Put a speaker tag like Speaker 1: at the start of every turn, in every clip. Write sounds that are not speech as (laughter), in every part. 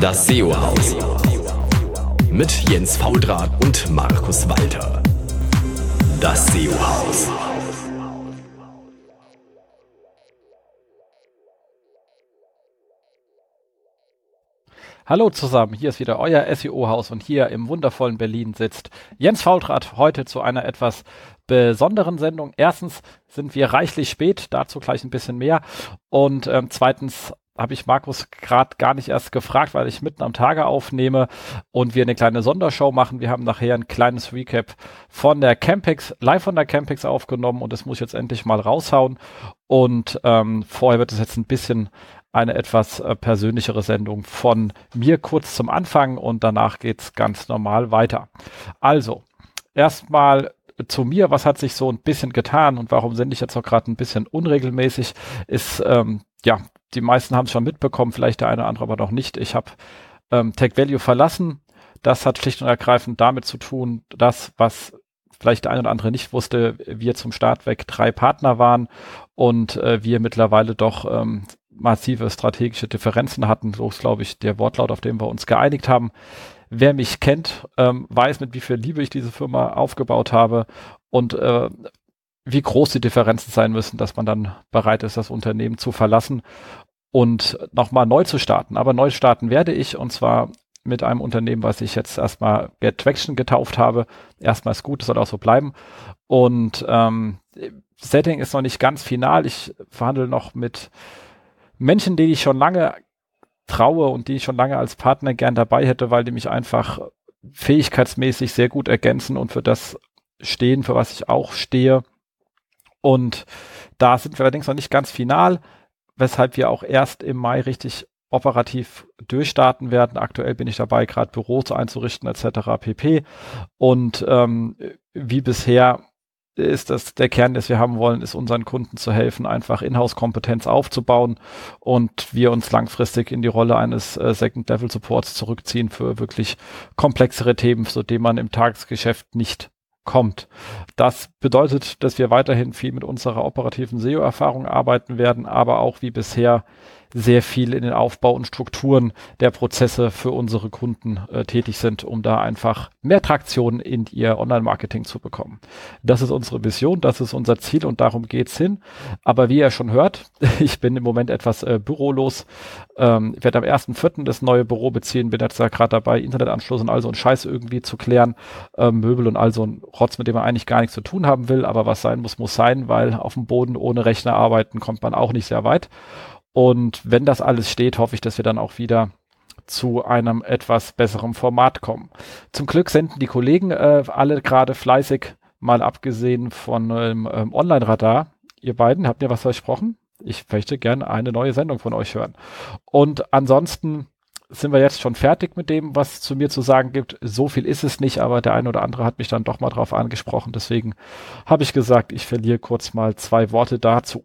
Speaker 1: Das SEO-Haus. Mit Jens Faudrat und Markus Walter. Das SEO-Haus.
Speaker 2: Hallo zusammen, hier ist wieder euer SEO-Haus und hier im wundervollen Berlin sitzt Jens Faultrat heute zu einer etwas besonderen Sendung. Erstens sind wir reichlich spät, dazu gleich ein bisschen mehr. Und ähm, zweitens habe ich Markus gerade gar nicht erst gefragt, weil ich mitten am Tage aufnehme und wir eine kleine Sondershow machen. Wir haben nachher ein kleines Recap von der Campix, live von der Campix aufgenommen und das muss ich jetzt endlich mal raushauen. Und ähm, vorher wird es jetzt ein bisschen eine etwas äh, persönlichere Sendung von mir kurz zum Anfang und danach geht's ganz normal weiter. Also, erstmal zu mir, was hat sich so ein bisschen getan und warum sende ich jetzt auch gerade ein bisschen unregelmäßig, ist, ähm, ja, die meisten haben es schon mitbekommen, vielleicht der eine oder andere aber noch nicht. Ich habe ähm, Tech Value verlassen. Das hat schlicht und ergreifend damit zu tun, dass, was vielleicht der eine oder andere nicht wusste, wir zum Start weg drei Partner waren und äh, wir mittlerweile doch ähm, massive strategische Differenzen hatten. So ist, glaube ich, der Wortlaut, auf dem wir uns geeinigt haben. Wer mich kennt, ähm, weiß, mit wie viel Liebe ich diese Firma aufgebaut habe und äh, wie groß die Differenzen sein müssen, dass man dann bereit ist, das Unternehmen zu verlassen und nochmal neu zu starten. Aber neu starten werde ich und zwar mit einem Unternehmen, was ich jetzt erstmal Get Traction getauft habe. Erstmal ist gut, soll auch so bleiben. Und ähm, Setting ist noch nicht ganz final. Ich verhandle noch mit Menschen, denen ich schon lange traue und die ich schon lange als Partner gern dabei hätte, weil die mich einfach fähigkeitsmäßig sehr gut ergänzen und für das stehen, für was ich auch stehe. Und da sind wir allerdings noch nicht ganz final, weshalb wir auch erst im Mai richtig operativ durchstarten werden. Aktuell bin ich dabei, gerade Büros einzurichten etc. pp. Und ähm, wie bisher ist das der Kern, das wir haben wollen, ist unseren Kunden zu helfen, einfach Inhouse-Kompetenz aufzubauen und wir uns langfristig in die Rolle eines äh, Second-Level-Supports zurückziehen für wirklich komplexere Themen, zu denen man im Tagesgeschäft nicht kommt. Das bedeutet, dass wir weiterhin viel mit unserer operativen SEO-Erfahrung arbeiten werden, aber auch wie bisher sehr viel in den Aufbau und Strukturen der Prozesse für unsere Kunden äh, tätig sind, um da einfach mehr Traktion in ihr Online-Marketing zu bekommen. Das ist unsere Vision, das ist unser Ziel und darum geht's hin. Aber wie ihr schon hört, (laughs) ich bin im Moment etwas äh, bürolos. Ähm, ich werde am 1.4. das neue Büro beziehen, bin jetzt da gerade dabei, Internetanschluss und all so ein Scheiß irgendwie zu klären, äh, Möbel und all so ein Rotz, mit dem man eigentlich gar nichts zu tun haben will, aber was sein muss, muss sein, weil auf dem Boden ohne Rechner arbeiten kommt man auch nicht sehr weit. Und wenn das alles steht, hoffe ich, dass wir dann auch wieder zu einem etwas besseren Format kommen. Zum Glück senden die Kollegen äh, alle gerade fleißig, mal abgesehen von ähm, ähm, Online-Radar. Ihr beiden, habt ihr was versprochen? Ich möchte gerne eine neue Sendung von euch hören. Und ansonsten sind wir jetzt schon fertig mit dem, was zu mir zu sagen gibt. So viel ist es nicht, aber der eine oder andere hat mich dann doch mal drauf angesprochen. Deswegen habe ich gesagt, ich verliere kurz mal zwei Worte dazu.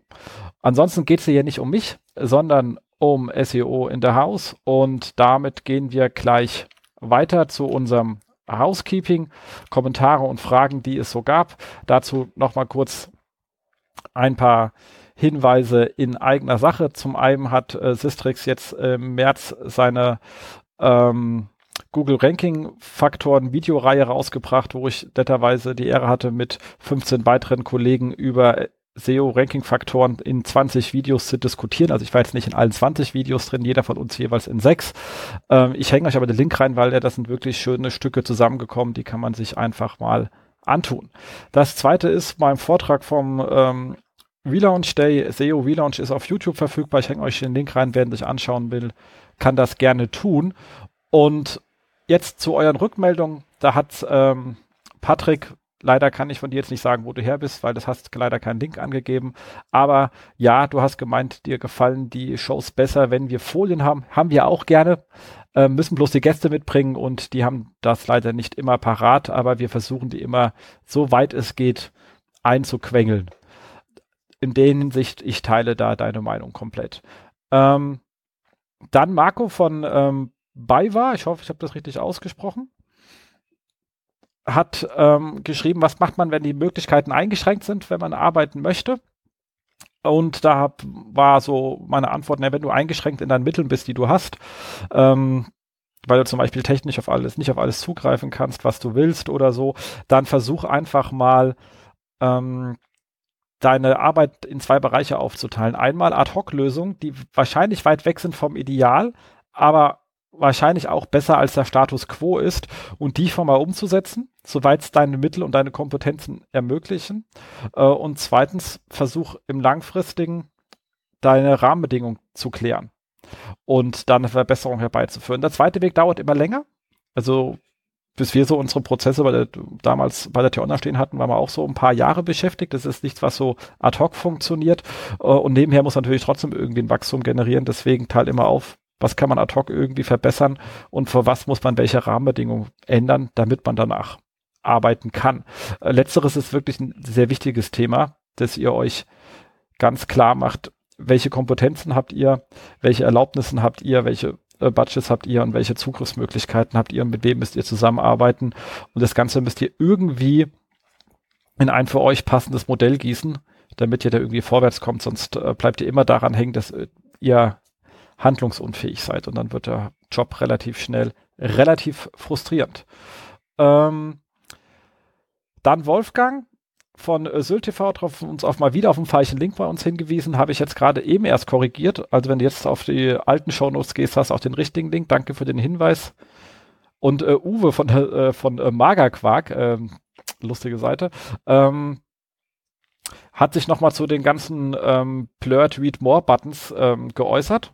Speaker 2: Ansonsten geht es hier nicht um mich, sondern um SEO in der House und damit gehen wir gleich weiter zu unserem Housekeeping, Kommentare und Fragen, die es so gab. Dazu nochmal kurz ein paar Hinweise in eigener Sache. Zum einen hat äh, Sistrix jetzt im März seine ähm, Google Ranking Faktoren Videoreihe rausgebracht, wo ich netterweise die Ehre hatte, mit 15 weiteren Kollegen über SEO-Ranking-Faktoren in 20 Videos zu diskutieren. Also ich war jetzt nicht in allen 20 Videos drin, jeder von uns jeweils in sechs. Ähm, ich hänge euch aber den Link rein, weil das sind wirklich schöne Stücke zusammengekommen, die kann man sich einfach mal antun. Das zweite ist beim Vortrag vom ähm, Relaunch Day, SEO Relaunch ist auf YouTube verfügbar. Ich hänge euch den Link rein, wer sich anschauen will, kann das gerne tun. Und jetzt zu euren Rückmeldungen. Da hat ähm, Patrick Leider kann ich von dir jetzt nicht sagen, wo du her bist, weil das hast leider keinen Link angegeben. Aber ja, du hast gemeint, dir gefallen die Shows besser, wenn wir Folien haben. Haben wir auch gerne. Äh, müssen bloß die Gäste mitbringen und die haben das leider nicht immer parat, aber wir versuchen die immer, so weit es geht, einzuquengeln. In der Hinsicht, ich teile da deine Meinung komplett. Ähm, dann Marco von ähm, Baywa, ich hoffe, ich habe das richtig ausgesprochen hat ähm, geschrieben, was macht man, wenn die Möglichkeiten eingeschränkt sind, wenn man arbeiten möchte. Und da hab, war so meine Antwort, na, wenn du eingeschränkt in deinen Mitteln bist, die du hast, ähm, weil du zum Beispiel technisch auf alles, nicht auf alles zugreifen kannst, was du willst oder so, dann versuch einfach mal ähm, deine Arbeit in zwei Bereiche aufzuteilen. Einmal Ad-Hoc-Lösungen, die wahrscheinlich weit weg sind vom Ideal, aber wahrscheinlich auch besser als der Status quo ist und die schon mal umzusetzen, soweit es deine Mittel und deine Kompetenzen ermöglichen. Äh, und zweitens, versuch im langfristigen deine Rahmenbedingungen zu klären und dann eine Verbesserung herbeizuführen. Der zweite Weg dauert immer länger. Also bis wir so unsere Prozesse bei der, damals bei der T-Online stehen hatten, waren wir auch so ein paar Jahre beschäftigt. Das ist nichts, was so ad hoc funktioniert. Äh, und nebenher muss natürlich trotzdem irgendwie ein Wachstum generieren. Deswegen teil immer auf, was kann man ad hoc irgendwie verbessern und für was muss man welche Rahmenbedingungen ändern, damit man danach arbeiten kann. Äh, letzteres ist wirklich ein sehr wichtiges Thema, dass ihr euch ganz klar macht, welche Kompetenzen habt ihr, welche Erlaubnissen habt ihr, welche äh, Budgets habt ihr und welche Zugriffsmöglichkeiten habt ihr und mit wem müsst ihr zusammenarbeiten. Und das Ganze müsst ihr irgendwie in ein für euch passendes Modell gießen, damit ihr da irgendwie vorwärts kommt. Sonst äh, bleibt ihr immer daran hängen, dass äh, ihr handlungsunfähig seid. Und dann wird der Job relativ schnell relativ frustrierend. Ähm, dann Wolfgang, von äh, Sylt TV drauf uns auf mal wieder auf einen falschen Link bei uns hingewiesen, habe ich jetzt gerade eben erst korrigiert. Also wenn du jetzt auf die alten Shownotes gehst, hast du auch den richtigen Link. Danke für den Hinweis. Und äh, Uwe von, äh, von äh, Magerquark, äh, lustige Seite, ähm, hat sich nochmal zu den ganzen ähm, Blurred Read More Buttons ähm, geäußert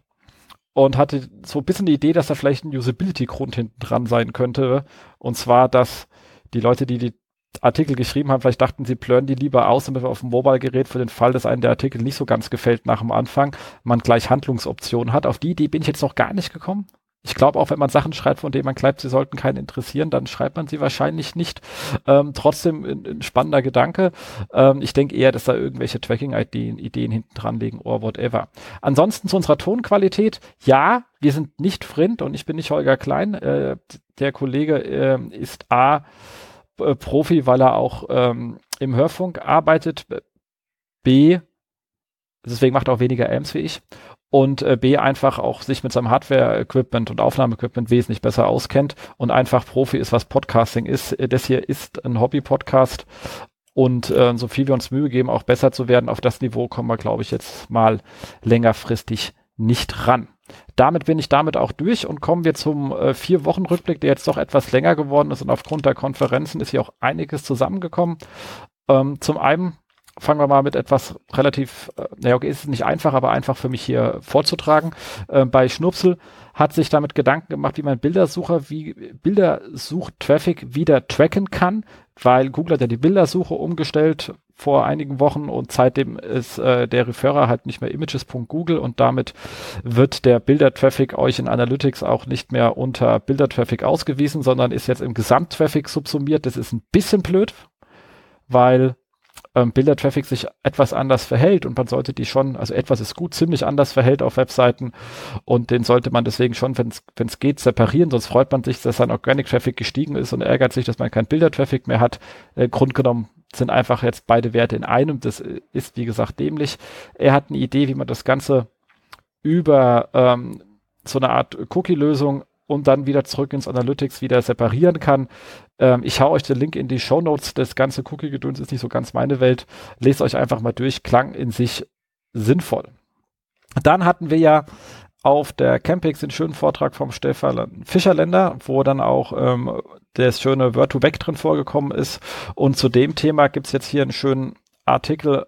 Speaker 2: und hatte so ein bisschen die Idee, dass da vielleicht ein Usability-Grund hinten dran sein könnte. Und zwar, dass die Leute, die die Artikel geschrieben haben, vielleicht dachten sie, plören die lieber aus, damit wir auf dem Mobile-Gerät für den Fall, dass einem der Artikel nicht so ganz gefällt nach dem Anfang, man gleich Handlungsoptionen hat. Auf die Idee bin ich jetzt noch gar nicht gekommen. Ich glaube auch, wenn man Sachen schreibt, von denen man glaubt, sie sollten keinen interessieren, dann schreibt man sie wahrscheinlich nicht. Ähm, trotzdem ein, spannender Gedanke. Ähm, ich denke eher, dass da irgendwelche Tracking-Ideen Ideen hinten dran liegen oder whatever. Ansonsten zu unserer Tonqualität. Ja, wir sind nicht Frint und ich bin nicht Holger Klein. Äh, der Kollege äh, ist A, äh, Profi, weil er auch ähm, im Hörfunk arbeitet. B, deswegen macht er auch weniger Amps wie ich. Und äh, B, einfach auch sich mit seinem Hardware-Equipment und Aufnahmeequipment wesentlich besser auskennt und einfach Profi ist, was Podcasting ist. Äh, das hier ist ein Hobby-Podcast. Und äh, so viel wir uns Mühe geben, auch besser zu werden, auf das Niveau kommen wir, glaube ich, jetzt mal längerfristig nicht ran. Damit bin ich damit auch durch und kommen wir zum äh, vier Wochen Rückblick, der jetzt doch etwas länger geworden ist und aufgrund der Konferenzen ist hier auch einiges zusammengekommen. Ähm, zum einen fangen wir mal mit etwas relativ, äh, naja, okay, ist nicht einfach, aber einfach für mich hier vorzutragen. Äh, bei Schnupsel hat sich damit Gedanken gemacht, wie man Bildersucher, wie Bildersuch-Traffic wieder tracken kann, weil Google hat ja die Bildersuche umgestellt vor einigen Wochen und seitdem ist äh, der Referrer halt nicht mehr images.google und damit wird der Bildertraffic euch in Analytics auch nicht mehr unter Bildertraffic ausgewiesen, sondern ist jetzt im Gesamttraffic subsumiert. Das ist ein bisschen blöd, weil ähm, Bildertraffic sich etwas anders verhält und man sollte die schon, also etwas ist gut, ziemlich anders verhält auf Webseiten und den sollte man deswegen schon, wenn es geht, separieren, sonst freut man sich, dass sein Organic Traffic gestiegen ist und ärgert sich, dass man kein Bildertraffic mehr hat. Äh, Grundgenommen sind einfach jetzt beide Werte in einem. Das ist, wie gesagt, dämlich. Er hat eine Idee, wie man das Ganze über ähm, so eine Art Cookie-Lösung und dann wieder zurück ins Analytics wieder separieren kann. Ähm, ich hau euch den Link in die Show Notes. Das ganze Cookie-Gedöns ist nicht so ganz meine Welt. Lest euch einfach mal durch. Klang in sich sinnvoll. Dann hatten wir ja auf der Campix den schönen Vortrag vom Stefan Fischerländer, wo dann auch ähm, das schöne Word2Back drin vorgekommen ist. Und zu dem Thema gibt's jetzt hier einen schönen Artikel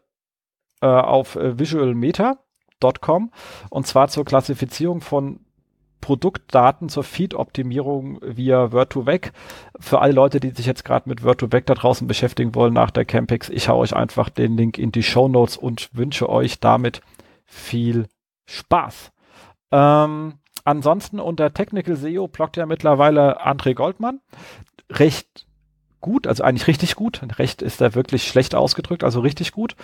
Speaker 2: äh, auf visualmeta.com und zwar zur Klassifizierung von Produktdaten zur Feed-Optimierung via Word2Vec. Für alle Leute, die sich jetzt gerade mit Word2Vec da draußen beschäftigen wollen nach der Campix, ich hau euch einfach den Link in die Show Notes und wünsche euch damit viel Spaß. Ähm, ansonsten unter Technical SEO blockt ja mittlerweile André Goldmann. Recht gut, also eigentlich richtig gut. Recht ist da wirklich schlecht ausgedrückt, also richtig gut.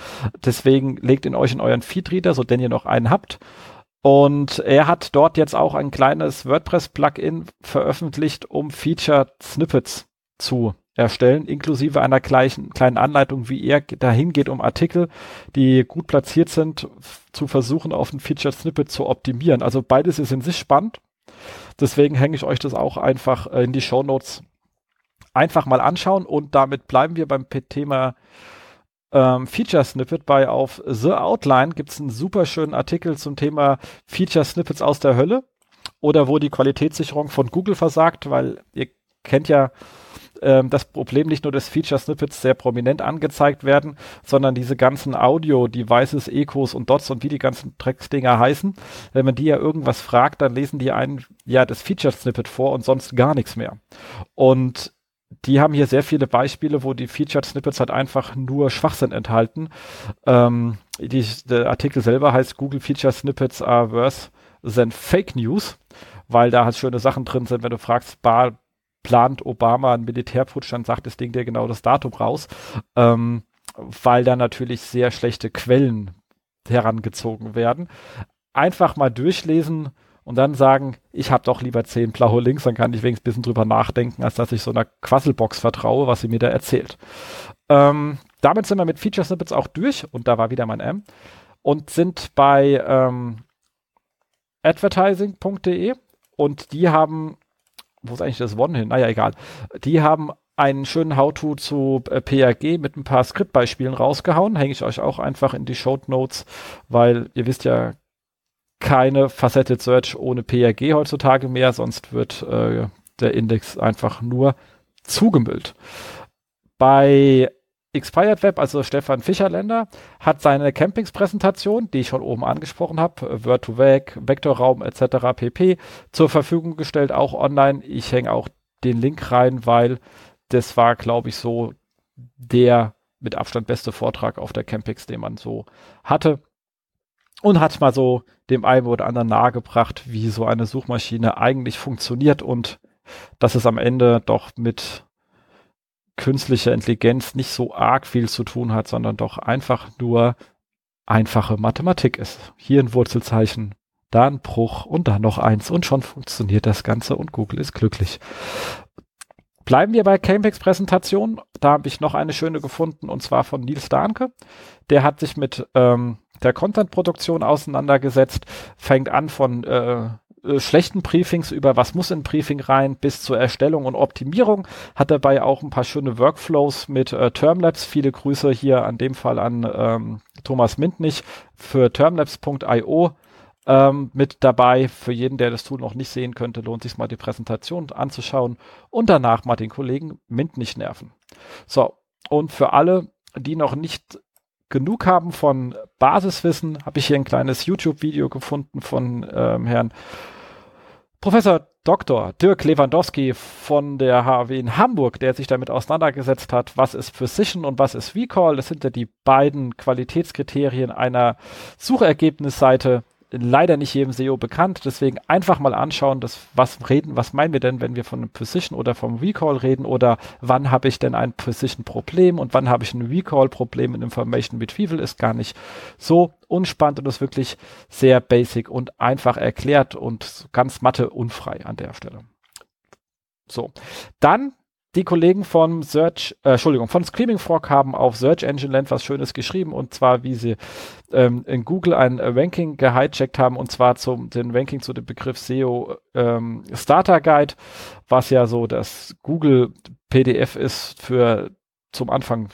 Speaker 2: Deswegen legt ihn euch in euren Feedreader, so denn ihr noch einen habt. Und er hat dort jetzt auch ein kleines WordPress-Plugin veröffentlicht, um Featured Snippets zu erstellen, inklusive einer gleichen, kleinen Anleitung, wie er dahin geht, um Artikel, die gut platziert sind, zu versuchen, auf ein Featured Snippet zu optimieren. Also beides ist in sich spannend. Deswegen hänge ich euch das auch einfach äh, in die Show Notes einfach mal anschauen und damit bleiben wir beim Thema ähm, Feature Snippet bei auf The Outline gibt es einen super schönen Artikel zum Thema Feature Snippets aus der Hölle oder wo die Qualitätssicherung von Google versagt, weil ihr kennt ja ähm, das Problem nicht nur, dass Feature Snippets sehr prominent angezeigt werden, sondern diese ganzen Audio-Devices, Ecos und Dots und wie die ganzen Drecksdinger heißen, wenn man die ja irgendwas fragt, dann lesen die einen ja das Feature Snippet vor und sonst gar nichts mehr. Und die haben hier sehr viele Beispiele, wo die Featured Snippets halt einfach nur Schwachsinn enthalten. Ähm, die, der Artikel selber heißt Google Feature Snippets are worse than Fake News, weil da halt schöne Sachen drin sind, wenn du fragst, bar, plant Obama einen Militärputsch, dann sagt das Ding dir genau das Datum raus, ähm, weil da natürlich sehr schlechte Quellen herangezogen werden. Einfach mal durchlesen und dann sagen, ich habe doch lieber zehn blaue Links, dann kann ich wenigstens ein bisschen drüber nachdenken, als dass ich so einer Quasselbox vertraue, was sie mir da erzählt. Ähm, damit sind wir mit Feature Snippets auch durch und da war wieder mein M und sind bei ähm, advertising.de und die haben wo ist eigentlich das One hin? Naja, egal. Die haben einen schönen How-To zu äh, PRG mit ein paar Skriptbeispielen rausgehauen. Hänge ich euch auch einfach in die Show Notes, weil ihr wisst ja, keine Faceted Search ohne PRG heutzutage mehr, sonst wird äh, der Index einfach nur zugemüllt. Bei Expired Web, also Stefan Fischerländer, hat seine Campings-Präsentation, die ich schon oben angesprochen habe, Word2Vec, Vektorraum etc. pp. zur Verfügung gestellt, auch online. Ich hänge auch den Link rein, weil das war, glaube ich, so der mit Abstand beste Vortrag auf der Campings, den man so hatte. Und hat mal so dem einen oder anderen nahegebracht, wie so eine Suchmaschine eigentlich funktioniert und dass es am Ende doch mit künstliche Intelligenz nicht so arg viel zu tun hat, sondern doch einfach nur einfache Mathematik ist. Hier ein Wurzelzeichen, da ein Bruch und da noch eins und schon funktioniert das Ganze und Google ist glücklich. Bleiben wir bei Campex Präsentation. Da habe ich noch eine schöne gefunden und zwar von Nils Dahnke. Der hat sich mit ähm, der Content-Produktion auseinandergesetzt, fängt an von äh, äh, schlechten Briefings über was muss in Briefing rein bis zur Erstellung und Optimierung. Hat dabei auch ein paar schöne Workflows mit äh, Termlabs. Viele Grüße hier an dem Fall an ähm, Thomas Mintnich für termlabs.io ähm, mit dabei. Für jeden, der das Tool noch nicht sehen könnte, lohnt sich mal die Präsentation anzuschauen und danach mal den Kollegen Mintnich nerven. So, und für alle, die noch nicht genug haben von Basiswissen, habe ich hier ein kleines YouTube-Video gefunden von ähm, Herrn Professor Dr. Dirk Lewandowski von der HW in Hamburg, der sich damit auseinandergesetzt hat, was ist Precision und was ist Recall. Das sind ja die beiden Qualitätskriterien einer Suchergebnisseite leider nicht jedem SEO bekannt. Deswegen einfach mal anschauen, das, was reden, was meinen wir denn, wenn wir von einem Position oder vom Recall reden oder wann habe ich denn ein Position-Problem und wann habe ich ein Recall-Problem in Information Retrieval ist gar nicht so unspannend und ist wirklich sehr basic und einfach erklärt und ganz matte unfrei an der Stelle. So, dann die Kollegen von Search, äh, Entschuldigung, von Screaming Frog haben auf Search Engine Land was Schönes geschrieben und zwar, wie sie ähm, in Google ein äh, Ranking gehijackt haben und zwar zum den Ranking zu dem Begriff SEO ähm, Starter Guide, was ja so das Google PDF ist für zum Anfang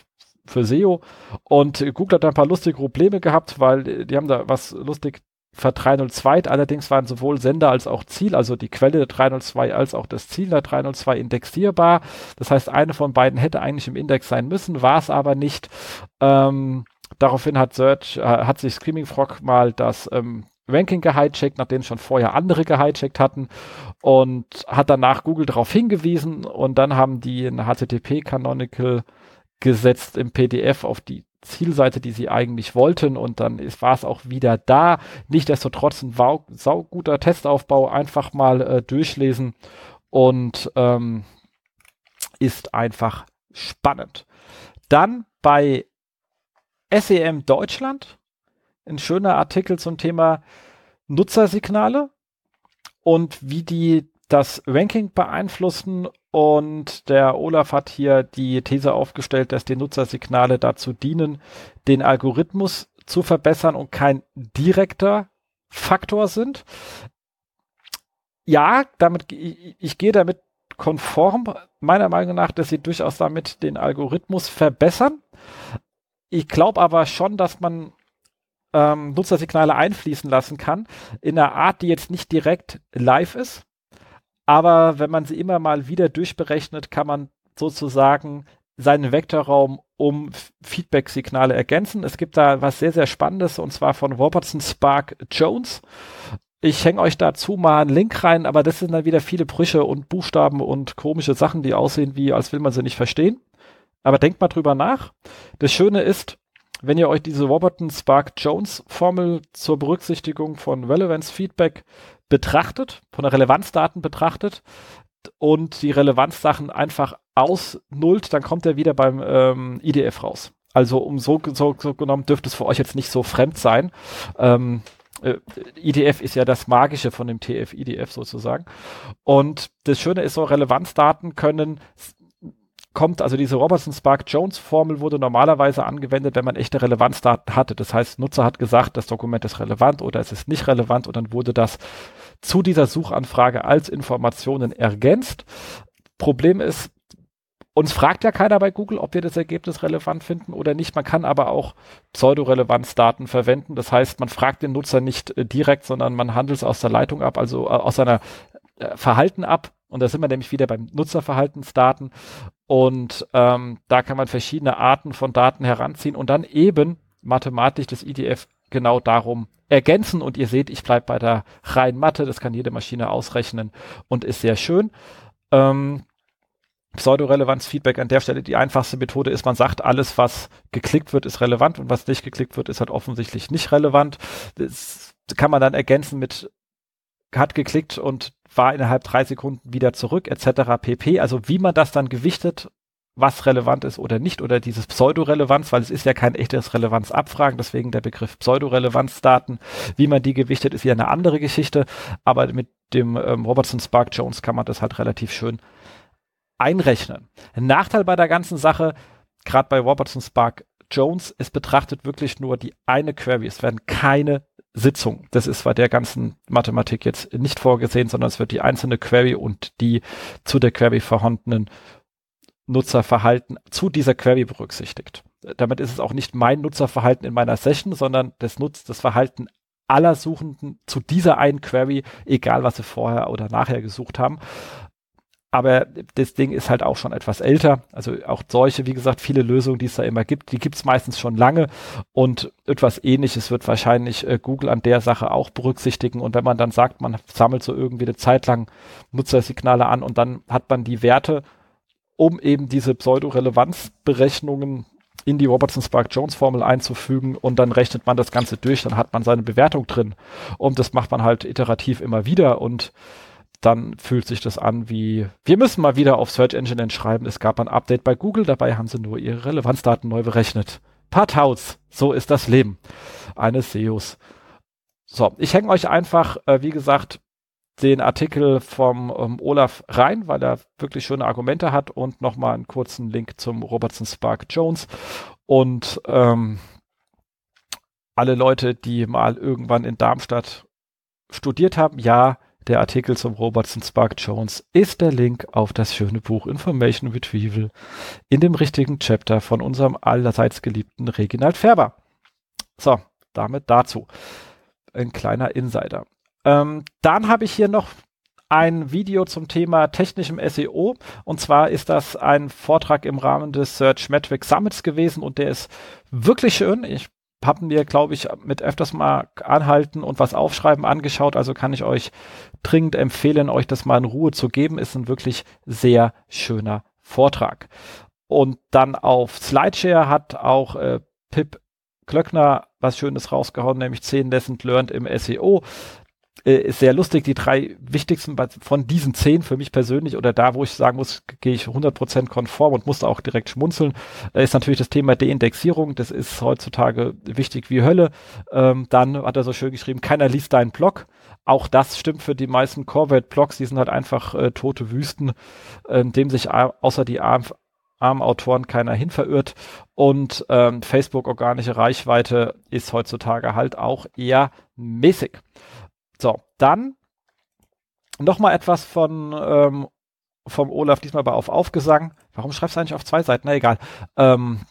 Speaker 2: für SEO und Google hat da ein paar lustige Probleme gehabt, weil die haben da was lustig ver 302. Allerdings waren sowohl Sender als auch Ziel, also die Quelle der 302 als auch das Ziel der 302 indexierbar. Das heißt, eine von beiden hätte eigentlich im Index sein müssen, war es aber nicht. Ähm, daraufhin hat Search, äh, hat sich Screaming Frog mal das ähm, Ranking gehijackt, nachdem schon vorher andere gehijackt hatten und hat danach Google darauf hingewiesen und dann haben die ein HTTP Canonical gesetzt im PDF auf die Zielseite, die sie eigentlich wollten und dann war es auch wieder da. Nichtsdestotrotz ein sauguter Testaufbau, einfach mal äh, durchlesen und ähm, ist einfach spannend. Dann bei SEM Deutschland ein schöner Artikel zum Thema Nutzersignale und wie die das Ranking beeinflussen und der Olaf hat hier die These aufgestellt, dass die Nutzersignale dazu dienen, den Algorithmus zu verbessern und kein direkter Faktor sind. ja, damit, ich, ich gehe damit konform, meiner Meinung nach, dass sie durchaus damit den Algorithmus verbessern. Ich glaube aber schon, dass man ähm, Nutzersignale einfließen lassen kann, in einer Art, die jetzt nicht direkt live ist. Aber wenn man sie immer mal wieder durchberechnet, kann man sozusagen seinen Vektorraum um Feedback-Signale ergänzen. Es gibt da was sehr, sehr Spannendes und zwar von Robertson Spark Jones. Ich hänge euch dazu mal einen Link rein, aber das sind dann wieder viele Brüche und Buchstaben und komische Sachen, die aussehen wie, als will man sie nicht verstehen. Aber denkt mal drüber nach. Das Schöne ist, wenn ihr euch diese Robertson Spark Jones Formel zur Berücksichtigung von Relevance Feedback betrachtet, von der Relevanzdaten betrachtet und die Relevanzsachen einfach ausnullt, dann kommt er wieder beim ähm, IDF raus. Also um so, so, so genommen dürfte es für euch jetzt nicht so fremd sein. Ähm, äh, IDF ist ja das Magische von dem TF-IDF sozusagen. Und das Schöne ist so, Relevanzdaten können kommt, also diese Robertson-Spark-Jones-Formel wurde normalerweise angewendet, wenn man echte Relevanzdaten hatte. Das heißt, Nutzer hat gesagt, das Dokument ist relevant oder es ist nicht relevant und dann wurde das zu dieser Suchanfrage als Informationen ergänzt. Problem ist, uns fragt ja keiner bei Google, ob wir das Ergebnis relevant finden oder nicht. Man kann aber auch Pseudorelevanzdaten verwenden. Das heißt, man fragt den Nutzer nicht äh, direkt, sondern man handelt es aus der Leitung ab, also äh, aus seiner äh, Verhalten ab. Und da sind wir nämlich wieder beim Nutzerverhaltensdaten. Und ähm, da kann man verschiedene Arten von Daten heranziehen und dann eben mathematisch das IDF genau darum ergänzen. Und ihr seht, ich bleibe bei der reinen Mathe. Das kann jede Maschine ausrechnen und ist sehr schön. Ähm, Pseudorelevanz-Feedback an der Stelle die einfachste Methode ist, man sagt, alles, was geklickt wird, ist relevant und was nicht geklickt wird, ist halt offensichtlich nicht relevant. Das kann man dann ergänzen mit hat geklickt und war innerhalb drei Sekunden wieder zurück, etc. pp. Also wie man das dann gewichtet, was relevant ist oder nicht, oder dieses Pseudorelevanz, weil es ist ja kein echtes Relevanzabfragen, deswegen der Begriff Pseudorelevanzdaten. Wie man die gewichtet, ist ja eine andere Geschichte, aber mit dem ähm, Robertson Spark Jones kann man das halt relativ schön einrechnen. Ein Nachteil bei der ganzen Sache, gerade bei Robertson Spark Jones, es betrachtet wirklich nur die eine Query. Es werden keine Sitzungen. Das ist bei der ganzen Mathematik jetzt nicht vorgesehen, sondern es wird die einzelne Query und die zu der Query vorhandenen Nutzerverhalten zu dieser Query berücksichtigt. Damit ist es auch nicht mein Nutzerverhalten in meiner Session, sondern das nutzt das Verhalten aller Suchenden zu dieser einen Query, egal was sie vorher oder nachher gesucht haben. Aber das Ding ist halt auch schon etwas älter. Also auch solche, wie gesagt, viele Lösungen, die es da immer gibt, die gibt es meistens schon lange. Und etwas ähnliches wird wahrscheinlich äh, Google an der Sache auch berücksichtigen. Und wenn man dann sagt, man sammelt so irgendwie eine Zeit lang Nutzersignale an und dann hat man die Werte, um eben diese Pseudo-Relevanzberechnungen in die Robertson Spark Jones Formel einzufügen und dann rechnet man das Ganze durch, dann hat man seine Bewertung drin. Und das macht man halt iterativ immer wieder und dann fühlt sich das an wie, wir müssen mal wieder auf Search Engine entschreiben, es gab ein Update bei Google, dabei haben sie nur ihre Relevanzdaten neu berechnet. Parthaus, so ist das Leben eines SEOs. So, ich hänge euch einfach, äh, wie gesagt, den Artikel vom ähm, Olaf rein, weil er wirklich schöne Argumente hat und nochmal einen kurzen Link zum Robertson Spark Jones und ähm, alle Leute, die mal irgendwann in Darmstadt studiert haben, ja, der Artikel zum Robertson Spark Jones ist der Link auf das schöne Buch Information Retrieval in dem richtigen Chapter von unserem allerseits geliebten Reginald Färber. So, damit dazu. Ein kleiner Insider. Ähm, dann habe ich hier noch ein Video zum Thema technischem SEO. Und zwar ist das ein Vortrag im Rahmen des Search Metric Summits gewesen und der ist wirklich schön. Ich haben mir, glaube ich, mit öfters mal anhalten und was aufschreiben angeschaut. Also kann ich euch dringend empfehlen, euch das mal in Ruhe zu geben. Ist ein wirklich sehr schöner Vortrag. Und dann auf Slideshare hat auch äh, Pip Klöckner was Schönes rausgehauen, nämlich 10 Lessons Learned im SEO äh, ist sehr lustig. Die drei wichtigsten von diesen zehn für mich persönlich oder da, wo ich sagen muss, gehe ich 100% konform und musste auch direkt schmunzeln, äh, ist natürlich das Thema Deindexierung. Das ist heutzutage wichtig wie Hölle. Ähm, dann hat er so schön geschrieben, keiner liest deinen Blog. Auch das stimmt für die meisten Corvette-Blogs. Die sind halt einfach äh, tote Wüsten, äh, dem sich außer die armen Autoren keiner hin verirrt. Und ähm, Facebook organische Reichweite ist heutzutage halt auch eher mäßig. So, dann Nochmal etwas von ähm, vom Olaf, diesmal aber auf Aufgesang. Warum schreibst du eigentlich auf zwei Seiten? Na egal. Ähm,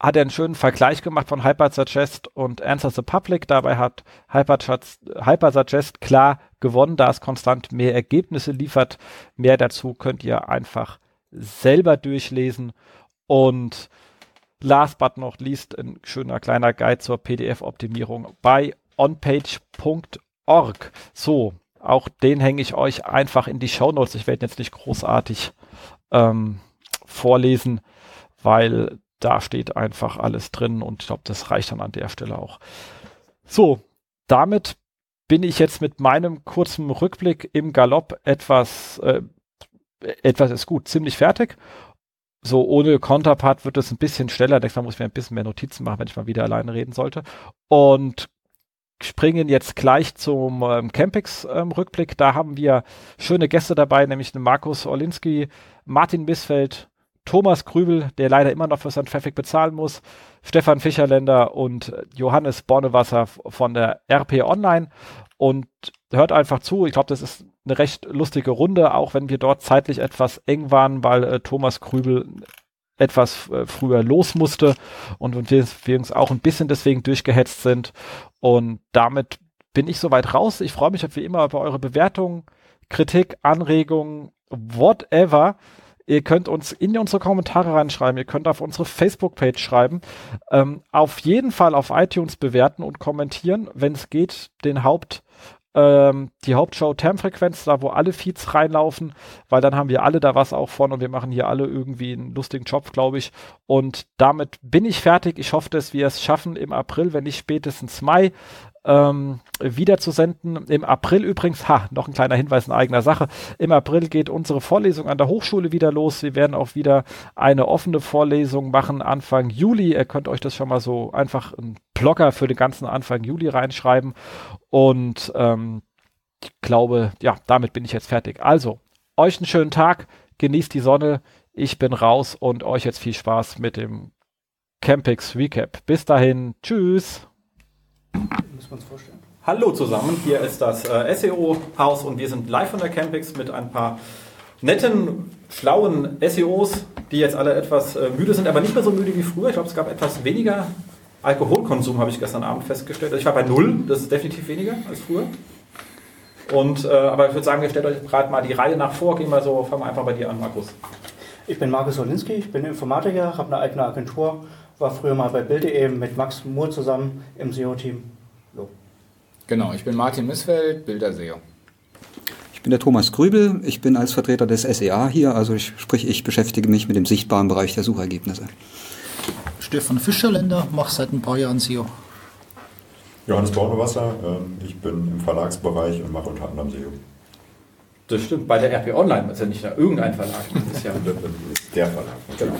Speaker 2: hat er einen schönen Vergleich gemacht von Hypersuggest und Answer the Public. Dabei hat Hypersuggest klar gewonnen, da es konstant mehr Ergebnisse liefert. Mehr dazu könnt ihr einfach selber durchlesen. Und last but not least ein schöner kleiner Guide zur PDF-Optimierung bei onpage.org. So, auch den hänge ich euch einfach in die Show Notes. Ich werde jetzt nicht großartig ähm, vorlesen, weil da steht einfach alles drin und ich glaube, das reicht dann an der Stelle auch. So, damit bin ich jetzt mit meinem kurzen Rückblick im Galopp etwas, äh, etwas ist gut, ziemlich fertig. So ohne Konterpart wird es ein bisschen schneller. Nächstes Mal muss ich mir ein bisschen mehr Notizen machen, wenn ich mal wieder alleine reden sollte. Und springen jetzt gleich zum ähm, Campix-Rückblick. Ähm, da haben wir schöne Gäste dabei, nämlich den Markus Orlinski, Martin Missfeld, Thomas Krübel, der leider immer noch für seinen Traffic bezahlen muss, Stefan Fischerländer und Johannes Bornewasser von der RP Online. Und hört einfach zu. Ich glaube, das ist eine recht lustige Runde, auch wenn wir dort zeitlich etwas eng waren, weil äh, Thomas Krübel etwas äh, früher los musste und wir, wir uns auch ein bisschen deswegen durchgehetzt sind. Und damit bin ich soweit raus. Ich freue mich wie immer über eure Bewertungen, Kritik, Anregungen, whatever. Ihr könnt uns in unsere Kommentare reinschreiben, ihr könnt auf unsere Facebook-Page schreiben. Ähm, auf jeden Fall auf iTunes bewerten und kommentieren, wenn es geht, den Haupt, ähm, die Hauptshow Termfrequenz, da wo alle Feeds reinlaufen, weil dann haben wir alle da was auch von und wir machen hier alle irgendwie einen lustigen Job, glaube ich. Und damit bin ich fertig. Ich hoffe, dass wir es schaffen im April, wenn nicht spätestens Mai ähm, wieder zu senden. Im April übrigens, ha, noch ein kleiner Hinweis in eigener Sache. Im April geht unsere Vorlesung an der Hochschule wieder los. Wir werden auch wieder eine offene Vorlesung machen Anfang Juli. Ihr könnt euch das schon mal so einfach einen Blogger für den ganzen Anfang Juli reinschreiben. Und ähm, ich glaube, ja, damit bin ich jetzt fertig. Also, euch einen schönen Tag, genießt die Sonne. Ich bin raus und euch jetzt viel Spaß mit dem Campix Recap. Bis dahin, tschüss.
Speaker 3: Müssen wir uns vorstellen. Hallo zusammen, hier ist das äh, SEO-Haus und wir sind live von der Campix mit ein paar netten, schlauen SEOs, die jetzt alle etwas äh, müde sind, aber nicht mehr so müde wie früher. Ich glaube, es gab etwas weniger Alkoholkonsum, habe ich gestern Abend festgestellt. Also ich war bei null, das ist definitiv weniger als früher. Und, äh, aber ich würde sagen, wir stellen euch gerade mal die Reihe nach vor. Gehen wir so, fangen wir einfach bei dir an, Markus.
Speaker 4: Ich bin Markus Solinski, ich bin Informatiker, habe eine eigene Agentur war früher mal bei Bild.de mit Max Moore zusammen im SEO-Team. So.
Speaker 5: Genau, ich bin Martin Missfeld, Bilder SEO.
Speaker 6: Ich bin der Thomas Grübel, ich bin als Vertreter des SEA hier, also ich, sprich, ich beschäftige mich mit dem sichtbaren Bereich der Suchergebnisse.
Speaker 7: Stefan Fischerländer, mache seit ein paar Jahren SEO.
Speaker 8: Johannes Bornewasser, ähm, ich bin im Verlagsbereich und mache unter anderem SEO.
Speaker 3: Das stimmt, bei der RP Online, das ist ja nicht irgendein Verlag. Das ist ja (laughs)
Speaker 8: der Verlag.
Speaker 3: Genau,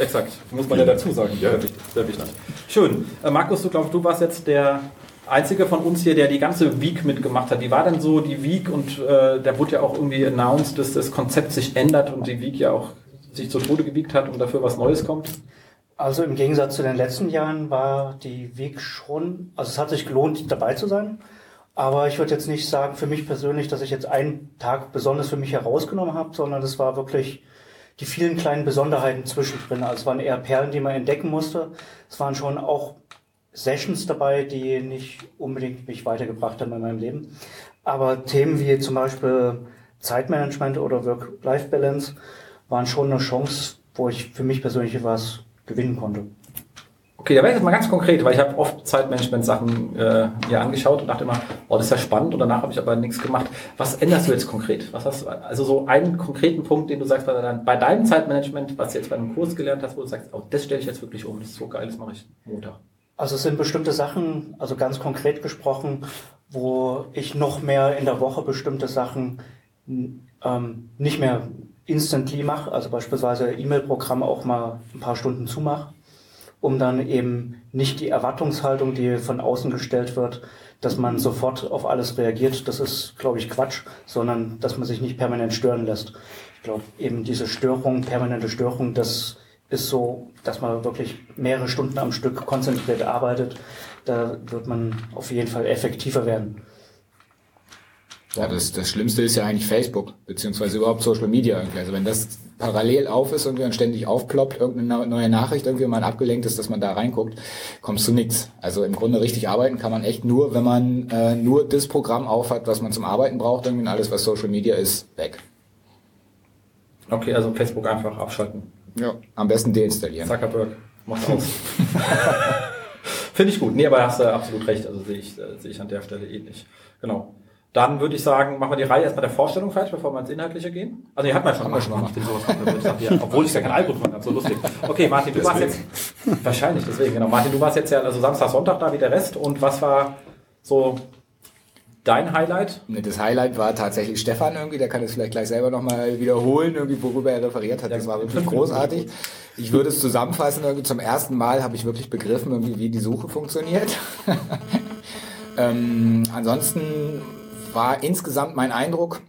Speaker 3: exakt. Muss man ja dazu sagen. Ja. Sehr, wichtig. Schön. Äh, Markus, du glaubst, du warst jetzt der einzige von uns hier, der die ganze Week mitgemacht hat. Wie war denn so die Week? Und äh, da wurde ja auch irgendwie announced, dass das Konzept sich ändert und die Week ja auch sich zu Tode gewiegt hat und dafür was Neues kommt.
Speaker 4: Also im Gegensatz zu den letzten Jahren war die Week schon, also es hat sich gelohnt, dabei zu sein. Aber ich würde jetzt nicht sagen, für mich persönlich, dass ich jetzt einen Tag besonders für mich herausgenommen habe, sondern es war wirklich die vielen kleinen Besonderheiten zwischendrin. Also es waren eher Perlen, die man entdecken musste. Es waren schon auch Sessions dabei, die nicht unbedingt mich weitergebracht haben in meinem Leben. Aber Themen wie zum Beispiel Zeitmanagement oder Work-Life-Balance waren schon eine Chance, wo ich für mich persönlich was gewinnen konnte.
Speaker 3: Okay, da wäre ich jetzt mal ganz konkret, weil ich habe oft Zeitmanagement-Sachen äh, mir angeschaut und dachte immer, oh, das ist ja spannend und danach habe ich aber nichts gemacht. Was änderst du jetzt konkret? Was hast du, also so einen konkreten Punkt, den du sagst bei, dein, bei deinem Zeitmanagement, was du jetzt bei einem Kurs gelernt hast, wo du sagst, oh, das stelle ich jetzt wirklich um, das ist so geil, das mache ich Montag.
Speaker 4: Also es sind bestimmte Sachen, also ganz konkret gesprochen, wo ich noch mehr in der Woche bestimmte Sachen ähm, nicht mehr instantly mache, also beispielsweise E-Mail-Programm auch mal ein paar Stunden zumache um dann eben nicht die Erwartungshaltung, die von außen gestellt wird, dass man sofort auf alles reagiert. Das ist, glaube ich, Quatsch, sondern dass man sich nicht permanent stören lässt. Ich glaube, eben diese Störung, permanente Störung, das ist so, dass man wirklich mehrere Stunden am Stück konzentriert arbeitet. Da wird man auf jeden Fall effektiver werden.
Speaker 5: Ja, das, das Schlimmste ist ja eigentlich Facebook, beziehungsweise überhaupt Social Media irgendwie. Also wenn das parallel auf ist und und ständig aufploppt, irgendeine neue Nachricht irgendwie mal abgelenkt ist, dass man da reinguckt, kommst du nix. Also im Grunde richtig arbeiten kann man echt nur, wenn man äh, nur das Programm aufhat, was man zum Arbeiten braucht, irgendwie und alles, was Social Media ist, weg.
Speaker 2: Okay, also Facebook einfach abschalten.
Speaker 5: Ja, am besten deinstallieren.
Speaker 2: Zuckerberg, macht aus. (laughs) Finde ich gut. Nee, aber hast du absolut recht. Also sehe ich, äh, sehe ich an der Stelle ähnlich. Genau. Dann würde ich sagen, machen wir die Reihe erstmal der Vorstellung fertig, bevor wir ins Inhaltliche gehen. Also die hat man schon mal schon gemacht. Ich bin sowas obwohl ich ja kein Album von habe, so lustig. Okay, Martin, du warst jetzt wahrscheinlich deswegen genau. Martin, du warst jetzt ja also Samstag, Sonntag da wie der Rest und was war so dein Highlight?
Speaker 5: Das Highlight war tatsächlich Stefan irgendwie, der kann es vielleicht gleich selber nochmal wiederholen, irgendwie, worüber er referiert hat. Das war wirklich großartig. Ich würde es zusammenfassen, irgendwie zum ersten Mal habe ich wirklich begriffen, irgendwie, wie die Suche funktioniert. (laughs) ähm, ansonsten war insgesamt mein Eindruck,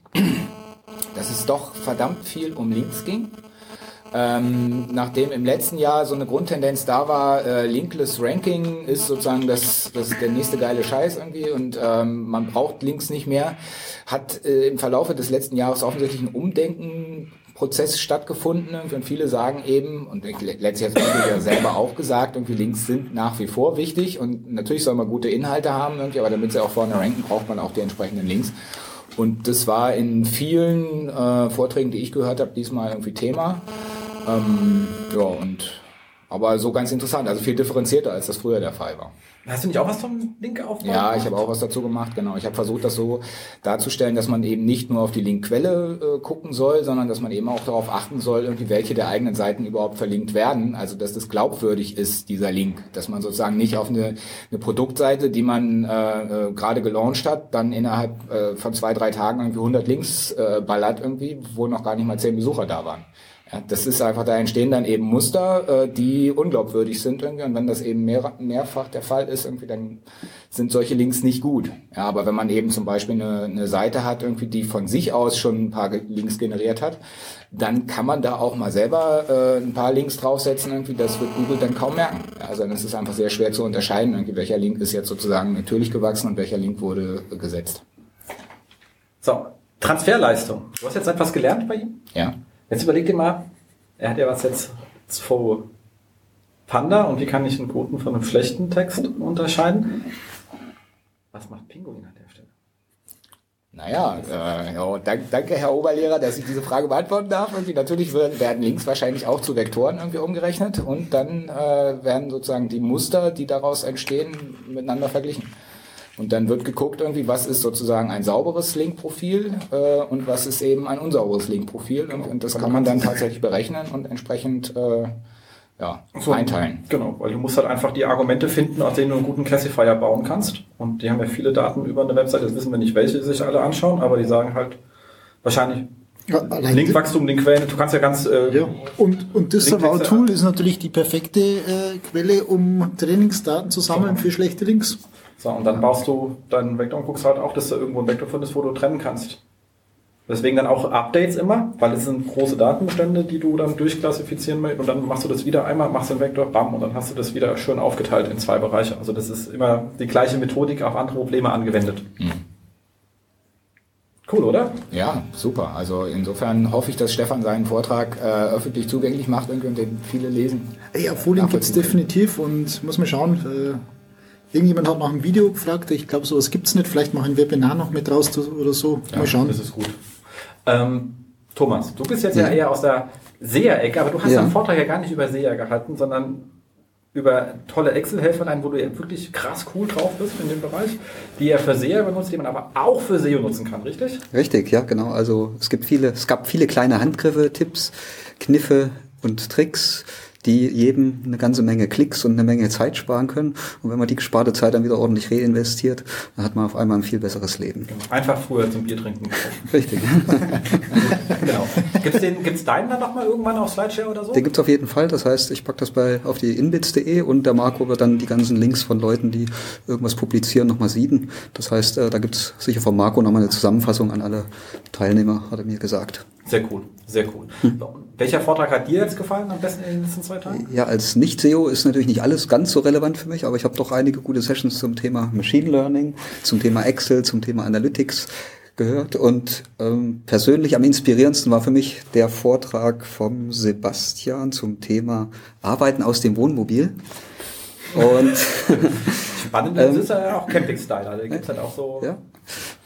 Speaker 5: dass es doch verdammt viel um Links ging. Ähm, nachdem im letzten Jahr so eine Grundtendenz da war, äh, Linkless Ranking ist sozusagen das, das der nächste geile Scheiß irgendwie und ähm, man braucht Links nicht mehr, hat äh, im Verlaufe des letzten Jahres offensichtlich ein Umdenkenprozess stattgefunden und viele sagen eben, und ich- letztlich hat es ja selber auch gesagt, irgendwie Links sind nach wie vor wichtig und natürlich soll man gute Inhalte haben, irgendwie, aber damit sie auch vorne ranken, braucht man auch die entsprechenden Links. Und das war in vielen äh, Vorträgen, die ich gehört habe, diesmal irgendwie Thema. Ähm, ja, und aber so ganz interessant, also viel differenzierter, als das früher der Fall war.
Speaker 2: Hast du nicht auch was zum Link aufbauen?
Speaker 5: Ja, ich habe auch was dazu gemacht, genau. Ich habe versucht, das so darzustellen, dass man eben nicht nur auf die Linkquelle äh, gucken soll, sondern dass man eben auch darauf achten soll, irgendwie welche der eigenen Seiten überhaupt verlinkt werden. Also dass das glaubwürdig ist, dieser Link. Dass man sozusagen nicht auf eine, eine Produktseite, die man äh, äh, gerade gelauncht hat, dann innerhalb äh, von zwei, drei Tagen irgendwie 100 Links äh, ballert irgendwie, wo noch gar nicht mal zehn Besucher da waren. Das ist einfach, da entstehen dann eben Muster, äh, die unglaubwürdig sind irgendwie. Und wenn das eben mehr, mehrfach der Fall ist, irgendwie, dann sind solche Links nicht gut. Ja, aber wenn man eben zum Beispiel eine, eine Seite hat, irgendwie, die von sich aus schon ein paar Links generiert hat, dann kann man da auch mal selber äh, ein paar Links draufsetzen, irgendwie. Das wird Google dann kaum merken. Also dann ist es einfach sehr schwer zu unterscheiden, irgendwie, welcher Link ist jetzt sozusagen natürlich gewachsen und welcher Link wurde gesetzt.
Speaker 2: So, Transferleistung. Du hast jetzt etwas gelernt bei ihm?
Speaker 5: Ja.
Speaker 2: Jetzt überleg dir mal, er hat ja was jetzt zu Panda und wie kann ich einen guten von einem schlechten Text unterscheiden? Was macht Pinguin an der Stelle?
Speaker 5: Naja, äh, ja, dank, danke Herr Oberlehrer, dass ich diese Frage beantworten darf. Irgendwie natürlich werden, werden Links wahrscheinlich auch zu Vektoren irgendwie umgerechnet und dann äh, werden sozusagen die Muster, die daraus entstehen, miteinander verglichen. Und dann wird geguckt irgendwie, was ist sozusagen ein sauberes Linkprofil äh, und was ist eben ein unsauberes Linkprofil und, und das kann man dann tatsächlich berechnen und entsprechend äh, ja, einteilen.
Speaker 2: Genau, weil du musst halt einfach die Argumente finden, aus denen du einen guten Classifier bauen kannst. Und die haben ja viele Daten über eine Webseite, das wissen wir nicht, welche sich alle anschauen, aber die sagen halt wahrscheinlich
Speaker 7: Ja,
Speaker 2: Linkwachstum, Linkquellen, du kannst ja ganz äh,
Speaker 7: Ja, und, und das Savao-Tool ist natürlich die perfekte äh, Quelle, um Trainingsdaten zu sammeln für schlechte Links.
Speaker 2: So, und dann baust du deinen Vektor und guckst halt auch, dass du irgendwo einen Vektor findest, wo du trennen kannst. Deswegen dann auch Updates immer, weil es sind große Datenbestände, die du dann durchklassifizieren möchtest und dann machst du das wieder einmal, machst den Vektor, bam, und dann hast du das wieder schön aufgeteilt in zwei Bereiche. Also das ist immer die gleiche Methodik auf andere Probleme angewendet. Cool, oder?
Speaker 5: Ja, super. Also insofern hoffe ich, dass Stefan seinen Vortrag äh, öffentlich zugänglich macht und den viele lesen.
Speaker 7: Ja, Folien gibt es definitiv und muss man schauen. Irgendjemand hat nach einem Video gefragt. Ich glaube, sowas gibt es nicht. Vielleicht mache ich ein Webinar noch mit raus oder so. mal schauen.
Speaker 2: Das ist gut. Ähm, Thomas, du bist jetzt ja, eher aus der Seher-Ecke, aber du hast
Speaker 6: Ja.
Speaker 2: deinen Vortrag ja gar nicht über Seher gehalten, sondern über tolle Excel-Helferlein, wo du ja wirklich krass cool drauf bist in dem Bereich, die er für Seher benutzt, die man aber auch für SEO nutzen kann, richtig?
Speaker 6: Richtig, ja, genau. Also es gibt viele, es gab viele kleine Handgriffe, Tipps, Kniffe und Tricks, die jedem eine ganze Menge Klicks und eine Menge Zeit sparen können. Und wenn man die gesparte Zeit dann wieder ordentlich reinvestiert, dann hat man auf einmal ein viel besseres Leben.
Speaker 2: Einfach früher zum Bier trinken. (laughs)
Speaker 6: Richtig. (laughs)
Speaker 2: genau. Gibt's den, gibt's deinen dann nochmal irgendwann auf Slideshare oder so?
Speaker 6: Den gibt's auf jeden Fall. Das heißt, ich pack das bei auf die inbits.de und der Marco wird dann die ganzen Links von Leuten, die irgendwas publizieren, nochmal sieden. Das heißt, äh, da gibt's sicher von Marco nochmal eine Zusammenfassung an alle Teilnehmer, hat er mir gesagt.
Speaker 2: Sehr cool, sehr cool. So, welcher Vortrag hat dir jetzt gefallen am besten in den letzten zwei Tagen?
Speaker 6: Ja, als Nicht-SEO ist natürlich nicht alles ganz so relevant für mich, aber ich habe doch einige gute Sessions zum Thema Machine Learning, zum Thema Excel, zum Thema Analytics gehört und ähm, persönlich am inspirierendsten war für mich der Vortrag vom Sebastian zum Thema Arbeiten aus dem Wohnmobil. Und (laughs)
Speaker 3: Spannend ähm, ist ja auch Camping-Style, also gibt es halt auch so.
Speaker 6: Ja,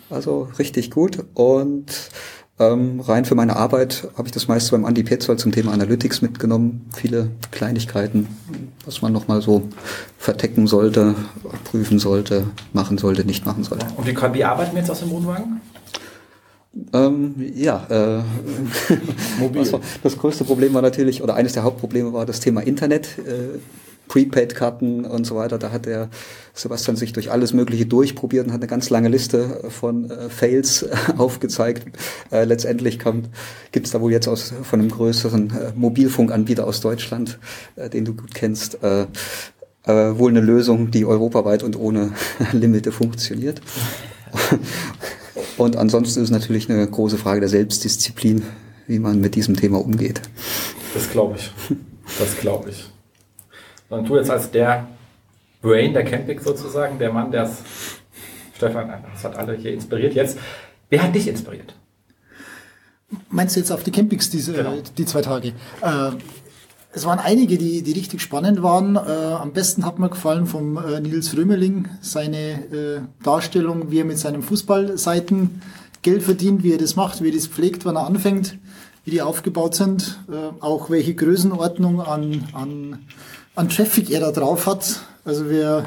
Speaker 6: also richtig gut und ähm, rein für meine Arbeit habe ich das meiste beim Andi Petzold zum Thema Analytics mitgenommen. Viele Kleinigkeiten, was man nochmal so vertecken sollte, prüfen sollte, machen sollte, nicht machen sollte.
Speaker 3: Und wie, wie arbeiten wir jetzt aus dem Wohnwagen?
Speaker 6: Ähm, ja, äh, Mobil. (laughs) das größte Problem war natürlich, oder eines der Hauptprobleme war das Thema Internet. Äh, Prepaid-Karten und so weiter. Da hat der Sebastian sich durch alles Mögliche durchprobiert und hat eine ganz lange Liste von äh, Fails äh, (laughs) aufgezeigt. Äh, letztendlich gibt es da wohl jetzt aus, von einem größeren äh, Mobilfunkanbieter aus Deutschland, äh, den du gut kennst, äh, wohl eine Lösung, die europaweit und ohne (laughs) Limite funktioniert. und ansonsten ist natürlich eine große Frage der Selbstdisziplin, wie man mit diesem Thema umgeht.
Speaker 3: Das glaube ich. Das glaube ich. Und du jetzt als der Brain der Camping sozusagen, der Mann, der es, Stefan, das hat alle hier inspiriert. Jetzt, wer hat dich inspiriert?
Speaker 7: Meinst du jetzt auf die Campings diese, genau. die zwei Tage? Äh, es waren einige, die, die richtig spannend waren. Äh, am besten hat mir gefallen vom äh, Nils Römerling seine äh, Darstellung, wie er mit seinen Fußballseiten Geld verdient, wie er das macht, wie er das pflegt, wann er anfängt, wie die aufgebaut sind, äh, auch welche Größenordnung an, an an Traffic er da drauf hat. Also wer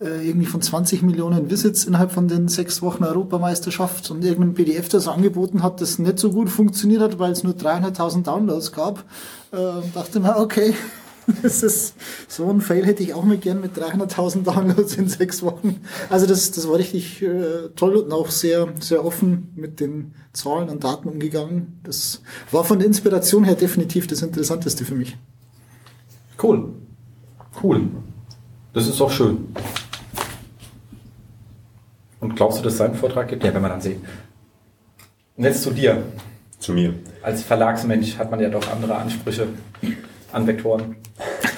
Speaker 7: äh, irgendwie von 20 Millionen Visits innerhalb von den sechs Wochen Europameisterschaft und irgendein PDF das angeboten hat, das nicht so gut funktioniert hat, weil es nur 300.000 Downloads gab, äh, dachte mir, okay, (laughs) das ist so ein Fail hätte ich auch mal gern mit 300.000 Downloads in sechs Wochen. Also das, das war richtig äh, toll und auch sehr, sehr offen mit den Zahlen und Daten umgegangen. Das war von der Inspiration her definitiv das Interessanteste für mich.
Speaker 3: Cool. Cool. Das ist doch schön. Und glaubst du, dass es seinen Vortrag gibt? Ja, wenn man dann sehen. Und jetzt zu dir.
Speaker 8: Zu mir.
Speaker 3: Als Verlagsmensch hat man ja doch andere Ansprüche an Vektoren.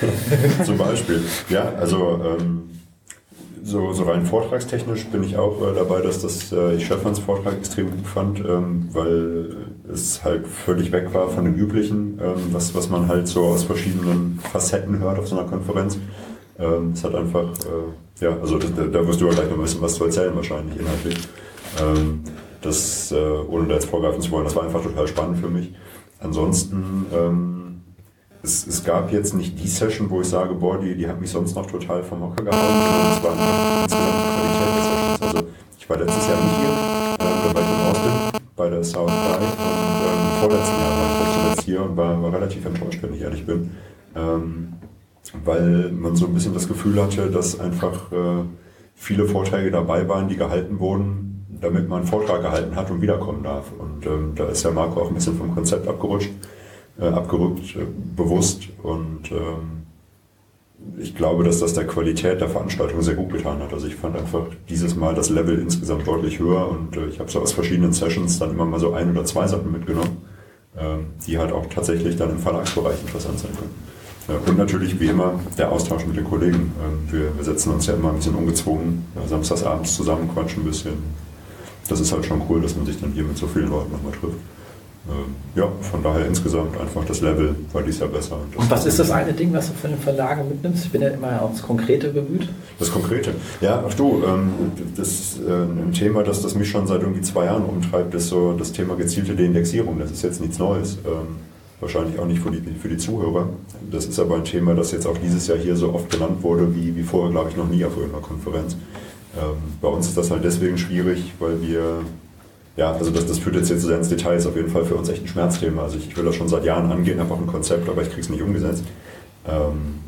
Speaker 3: (laughs)
Speaker 8: Zum Beispiel. Ja, also ähm, so, so rein vortragstechnisch bin ich auch äh, dabei, dass das, äh, ich Stefans Vortrag extrem gut fand, ähm, weil es halt völlig weg war von dem üblichen, ähm, was, was man halt so aus verschiedenen Facetten hört auf so einer Konferenz. Ähm, es hat einfach, äh, ja, also das, da wirst du ja gleich noch ein bisschen was zu erzählen wahrscheinlich inhaltlich. Ähm, das, äh, ohne da jetzt vorgreifen zu wollen, das war einfach total spannend für mich. Ansonsten, ähm, es, es, gab jetzt nicht die Session, wo ich sage, boah, die, die hat mich sonst noch total vom Hocker gehauen. Es war einfach insgesamt die Qualität der Sessions. Also ich war letztes Jahr nicht hier, äh, da war ich in Austin bei der South by und ähm, vorletzten Jahr war ich zuletzt hier und war, war relativ enttäuscht, wenn ich ehrlich bin. Ähm, weil man so ein bisschen das Gefühl hatte, dass einfach äh, viele Vorträge dabei waren, die gehalten wurden, damit man einen Vortrag gehalten hat und wiederkommen darf. Und ähm, da ist der Marco auch ein bisschen vom Konzept abgerutscht äh, abgerückt, äh, bewusst. Und ähm, ich glaube, dass das der Qualität der Veranstaltung sehr gut getan hat. Also ich fand einfach dieses Mal das Level insgesamt deutlich höher und äh, ich habe so aus verschiedenen Sessions dann immer mal so ein oder zwei Sachen mitgenommen, ähm, die halt auch tatsächlich dann im Verlagsbereich interessant sein können. Und natürlich, wie immer, der Austausch mit den Kollegen. Ähm, wir, setzen uns ja immer ein bisschen ungezwungen, samstagsabends zusammen, quatschen ein bisschen. Das ist halt schon cool, dass man sich dann hier mit so vielen Leuten nochmal trifft. Ähm, ja, von daher insgesamt einfach das Level war dies Jahr besser.
Speaker 3: Und, was ist das eine Ding, was du von den Verlagen mitnimmst? Ich bin ja immer aufs Konkrete bemüht.
Speaker 8: Das Konkrete? Ja, ach du, ähm, das ist äh, ein Thema, das, das mich schon seit irgendwie zwei Jahren umtreibt, ist so das Thema gezielte Deindexierung. Das ist jetzt nichts Neues. Ähm, wahrscheinlich auch nicht für die, für die Zuhörer. Das ist aber ein Thema, das jetzt auch dieses Jahr hier so oft genannt wurde, wie, wie vorher, glaube ich, noch nie auf irgendeiner Konferenz. bei uns ist das halt deswegen schwierig, weil wir ja, also das, das führt jetzt, jetzt sehr ins Detail, ist auf jeden Fall für uns echt ein Schmerzthema. Also ich, ich will das schon seit Jahren angehen, habe auch ein Konzept, aber ich kriege es nicht umgesetzt. Ähm,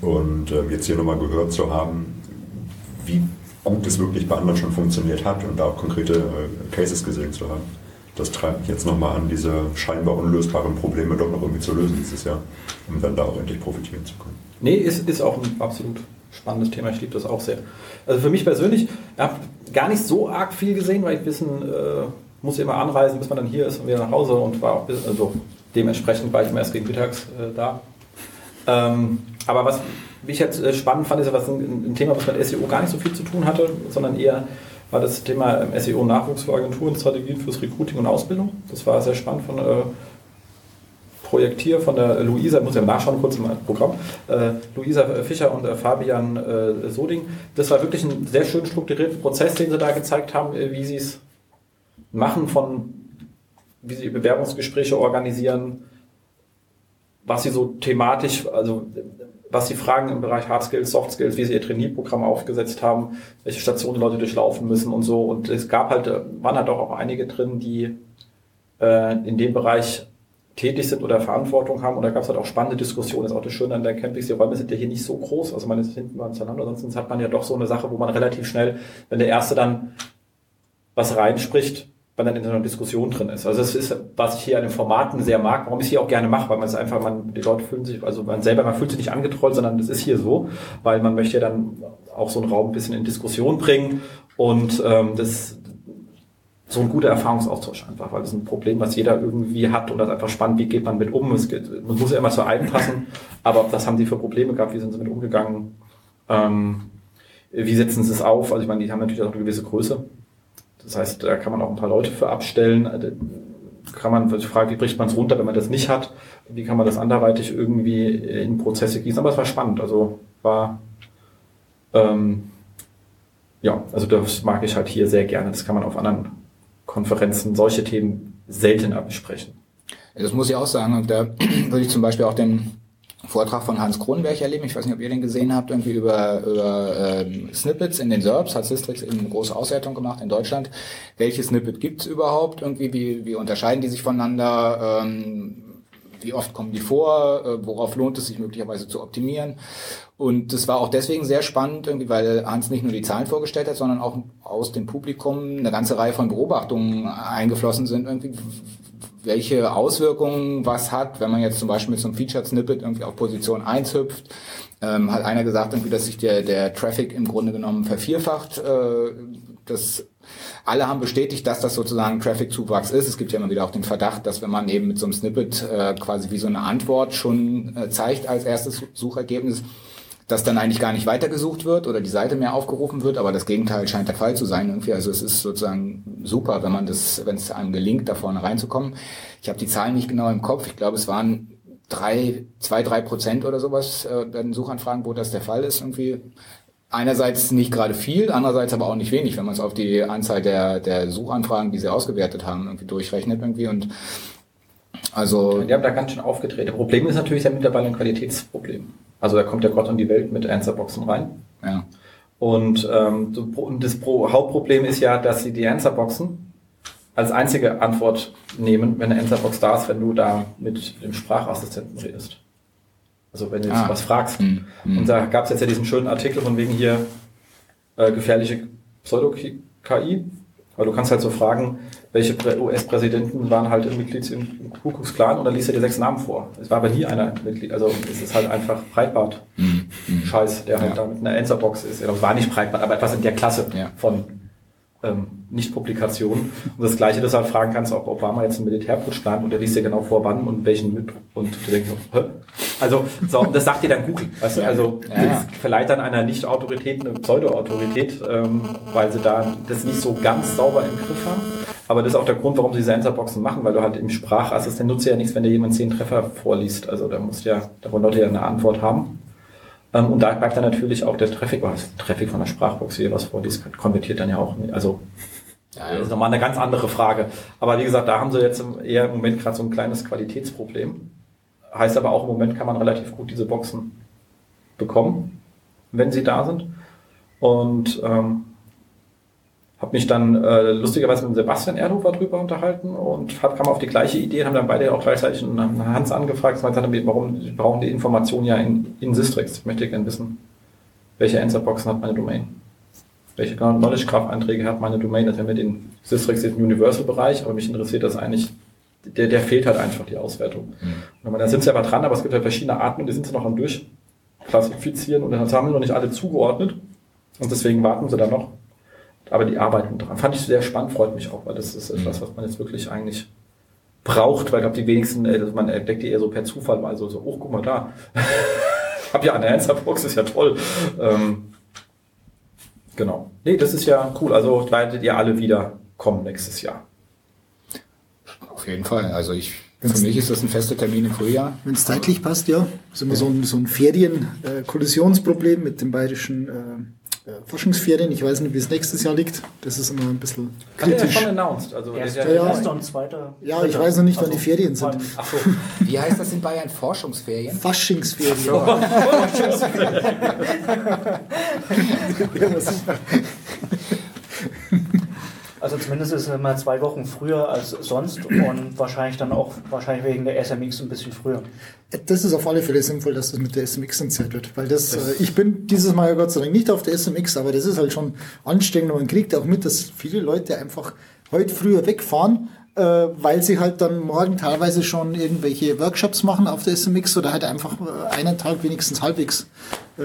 Speaker 8: und ähm, jetzt hier nochmal gehört zu haben, wie gut es wirklich bei anderen schon funktioniert hat und da auch konkrete äh, Cases gesehen zu haben. Das treibt mich jetzt nochmal an, diese scheinbar unlösbaren Probleme doch noch irgendwie zu lösen dieses Jahr, um dann da auch endlich profitieren zu können.
Speaker 3: Nee, ist, ist auch ein absolut spannendes Thema. Ich liebe das auch sehr. Also für mich persönlich, ich habe gar nicht so arg viel gesehen, weil ich bisschen äh, muss immer anreisen, bis man dann hier ist und wieder nach Hause und war auch also dementsprechend war ich erst gegen mittags äh, da. Ähm, aber was ich jetzt äh, spannend fand, ist was ein, ein, Thema, was mit SEO gar nicht so viel zu tun hatte, sondern eher
Speaker 2: war das Thema ähm, SEO Nachwuchs für Agenturen, Strategien fürs Recruiting und Ausbildung. Das war sehr spannend von äh, Projektier von der Luisa, muss ja nachschauen kurz im Programm, äh, Luisa Fischer und äh, Fabian äh, Soding. Das war wirklich ein sehr schön strukturierter Prozess, den sie da gezeigt haben, äh, wie sie es machen, von wie sie Bewerbungsgespräche organisieren, was sie so thematisch, also was sie fragen im Bereich Hard Skills, Soft Skills, wie sie ihr Trainierprogramm aufgesetzt haben, welche Stationen Leute durchlaufen müssen und so. Und es gab halt, äh, waren halt auch einige drin, die äh, in dem Bereich tätig sind oder Verantwortung haben. Und da gab es halt auch spannende Diskussionen. Das ist auch das Schöne an der Campings. Die Räume sind ja hier nicht so groß. Also man ist hinten mal zueinander. Sonst hat man ja doch so eine Sache, wo man relativ schnell, wenn der Erste dann was reinspricht, man dann in so einer Diskussion drin ist. Also das ist, was ich hier an den Formaten sehr mag, warum ich es hier auch gerne mache, weil man es einfach, man, die Leute fühlen sich, also man selber, man fühlt sich nicht angetrollt, sondern das ist hier so, weil man möchte ja dann auch so einen Raum ein bisschen in Diskussion bringen und ähm, das so ein guter Erfahrungsaustausch einfach, weil das ist ein Problem, was jeder irgendwie hat und das ist einfach spannend, wie geht man mit um. Es geht, man muss ja immer zu einem passen, aber was haben die für Probleme gehabt, wie sind sie mit umgegangen, ähm, wie setzen sie es auf? Also ich meine, die haben natürlich auch eine gewisse Größe. Das heißt, da kann man auch ein paar Leute für abstellen. Also, kann man die Frage, wie bricht man es runter, wenn man das nicht hat? Wie kann man das anderweitig irgendwie in Prozesse gießen? Aber es war spannend. Also war ähm, ja, also das mag ich halt hier sehr gerne. Das kann man auf anderen Konferenzen solche Themen seltener besprechen.
Speaker 5: Das muss ich auch sagen. Und da (clears throat) würde ich zum Beispiel auch den Vortrag von Hans Kronberg erleben. Ich weiß nicht, ob ihr den gesehen habt, irgendwie über, über ähm, Snippets in den SERPs. Hat Systrix eben eine große Auswertung gemacht in Deutschland. Welche Snippet gibt's überhaupt? Irgendwie, wie, wie unterscheiden die sich voneinander? Ähm, wie oft kommen die vor? Äh, worauf lohnt es sich möglicherweise zu optimieren? Und das war auch deswegen sehr spannend, irgendwie, weil Hans nicht nur die Zahlen vorgestellt hat, sondern auch aus dem Publikum eine ganze Reihe von Beobachtungen eingeflossen sind, irgendwie, welche Auswirkungen was hat, wenn man jetzt zum Beispiel mit so einem Featured Snippet irgendwie auf Position 1 hüpft. Ähm, hat einer gesagt, irgendwie, dass sich der, der Traffic im Grunde genommen vervierfacht. Äh, das alle haben bestätigt, dass das sozusagen Traffic-Zuwachs ist. Es gibt ja immer wieder auch den Verdacht, dass wenn man eben mit so einem Snippet äh, quasi wie so eine Antwort schon äh, zeigt als erstes Suchergebnis, dass dann eigentlich gar nicht weitergesucht wird oder die Seite mehr aufgerufen wird, aber das Gegenteil scheint der Fall zu sein irgendwie. Also es ist sozusagen super, wenn man das, wenn es einem gelingt, da vorne reinzukommen. Ich habe die Zahlen nicht genau im Kopf. Ich glaube, es waren drei, zwei, drei Prozent oder sowas äh, bei den Suchanfragen, wo das der Fall ist irgendwie. Einerseits nicht gerade viel, andererseits aber auch nicht wenig, wenn man es auf die Anzahl der, der Suchanfragen, die sie ausgewertet haben, irgendwie durchrechnet irgendwie und also.
Speaker 2: Die haben da ganz schön aufgedreht. Das Problem ist natürlich ja mittlerweile ein Qualitätsproblem. Also da kommt ja Gott und die Welt mit Answerboxen rein.
Speaker 5: Ja.
Speaker 2: Und, ähm, das Hauptproblem ist ja, dass sie die Answerboxen als einzige Antwort nehmen, wenn eine Answerbox da ist, wenn du da mit dem Sprachassistenten redest. Also wenn du jetzt ah. was fragst. Mhm. Und da gab es jetzt ja diesen schönen Artikel von wegen hier äh, gefährliche Pseudo-KI. Weil du kannst halt so fragen, welche US-Präsidenten waren halt Mitglied im Ku Klux Klan und dann liest er dir sechs Namen vor. Es war aber nie einer Mitglied. Also es ist halt einfach Breitbart. Mhm. Scheiß, der halt ja. da mit einer Answerbox ist. Er war nicht Breitbart, aber etwas in der Klasse ja. von ähm, Nicht-Publikationen. Und das Gleiche, dass du halt fragen kannst, ob Obama jetzt einen Militärputsch plant und der liest dir genau vor, wann und welchen mit. Und du denkst so, hä? Also, so, das sagt dir dann Google. Weißt du? Also, ja. das verleiht dann einer Nicht-Autorität eine Pseudo-Autorität, ähm, weil sie da das nicht so ganz sauber im Griff haben. Aber das ist auch der Grund, warum sie Sensorboxen machen, weil du halt im Sprachassistent nutzt ja nichts, wenn dir jemand zehn Treffer vorliest. Also da musst ja, da wollen Leute ja eine Antwort haben. Ähm, und da bleibt dann natürlich auch der Traffic, was Traffic von der Sprachbox, wie was vorliest, konvertiert dann ja auch nicht. Also das ist nochmal eine ganz andere Frage. Aber wie gesagt, da haben sie jetzt eher im Moment gerade so ein kleines Qualitätsproblem. Heißt aber auch, im Moment kann man relativ gut diese Boxen bekommen, wenn sie da sind. Und ähm, habe mich dann äh, lustigerweise mit Sebastian Erdhofer drüber unterhalten und hab, kam auf die gleiche Idee, haben dann beide auch gleichzeitig einen Hans angefragt, und gesagt, warum wir brauchen die Information ja in, in Sistrix. Ich möchte gerne wissen, welche Answerboxen hat meine Domain? Welche Knowledge Graph Einträge hat meine Domain? Das wäre mit den Sistrix ist Universal-Bereich, aber mich interessiert das eigentlich, der, der fehlt halt einfach die Auswertung. Mhm. Und da sind sie aber dran, aber es gibt halt verschiedene Arten und die sind sie noch am durchklassifizieren und dann haben wir noch nicht alle zugeordnet und deswegen warten sie da noch aber die arbeiten dran. Fand ich sehr spannend, freut mich auch, weil das ist etwas, was man jetzt wirklich eigentlich braucht, weil ich glaube, die wenigsten, äh, man entdeckt die eher so per Zufall mal so, so oh, guck mal da. (laughs) hab ja eine Answerbox, ist ja toll. Ähm, Genau. Nee, das ist ja cool. Also werdet ihr alle wieder kommen nächstes Jahr.
Speaker 5: Auf jeden Fall. Also ich, für mich ist das ein fester Termin im Frühjahr.
Speaker 7: Wenn es zeitlich passt, ja. Das ist immer so ein, so ein Ferien-Kollisionsproblem mit dem bayerischen äh, Forschungsferien. Ich weiß nicht, wie es nächstes Jahr liegt. Das ist immer ein bisschen
Speaker 2: Hat er ja
Speaker 7: kritisch.
Speaker 2: schon announced. Also
Speaker 4: Erster,
Speaker 2: der,
Speaker 7: ja.
Speaker 4: erster und zweiter.
Speaker 7: Ja, ich weiß noch nicht, wann die Ferien sind.
Speaker 2: Ach so.
Speaker 5: Wie heißt das in Bayern? Forschungsferien?
Speaker 7: Faschingsferien. (laughs) (laughs)
Speaker 4: Also zumindest ist es immer zwei Wochen früher als sonst und wahrscheinlich dann auch wahrscheinlich wegen der SMX ein bisschen früher.
Speaker 7: Das ist auf alle Fälle sinnvoll, dass das mit der SMX in Zeit wird. Weil das, äh, ich bin dieses Mal ja Gott sei Dank nicht auf der SMX, aber das ist halt schon anstrengend und man kriegt auch mit, dass viele Leute einfach heute früher wegfahren, äh, weil sie halt dann morgen teilweise schon irgendwelche Workshops machen auf der SMX oder halt einfach äh, einen Tag wenigstens halbwegs äh,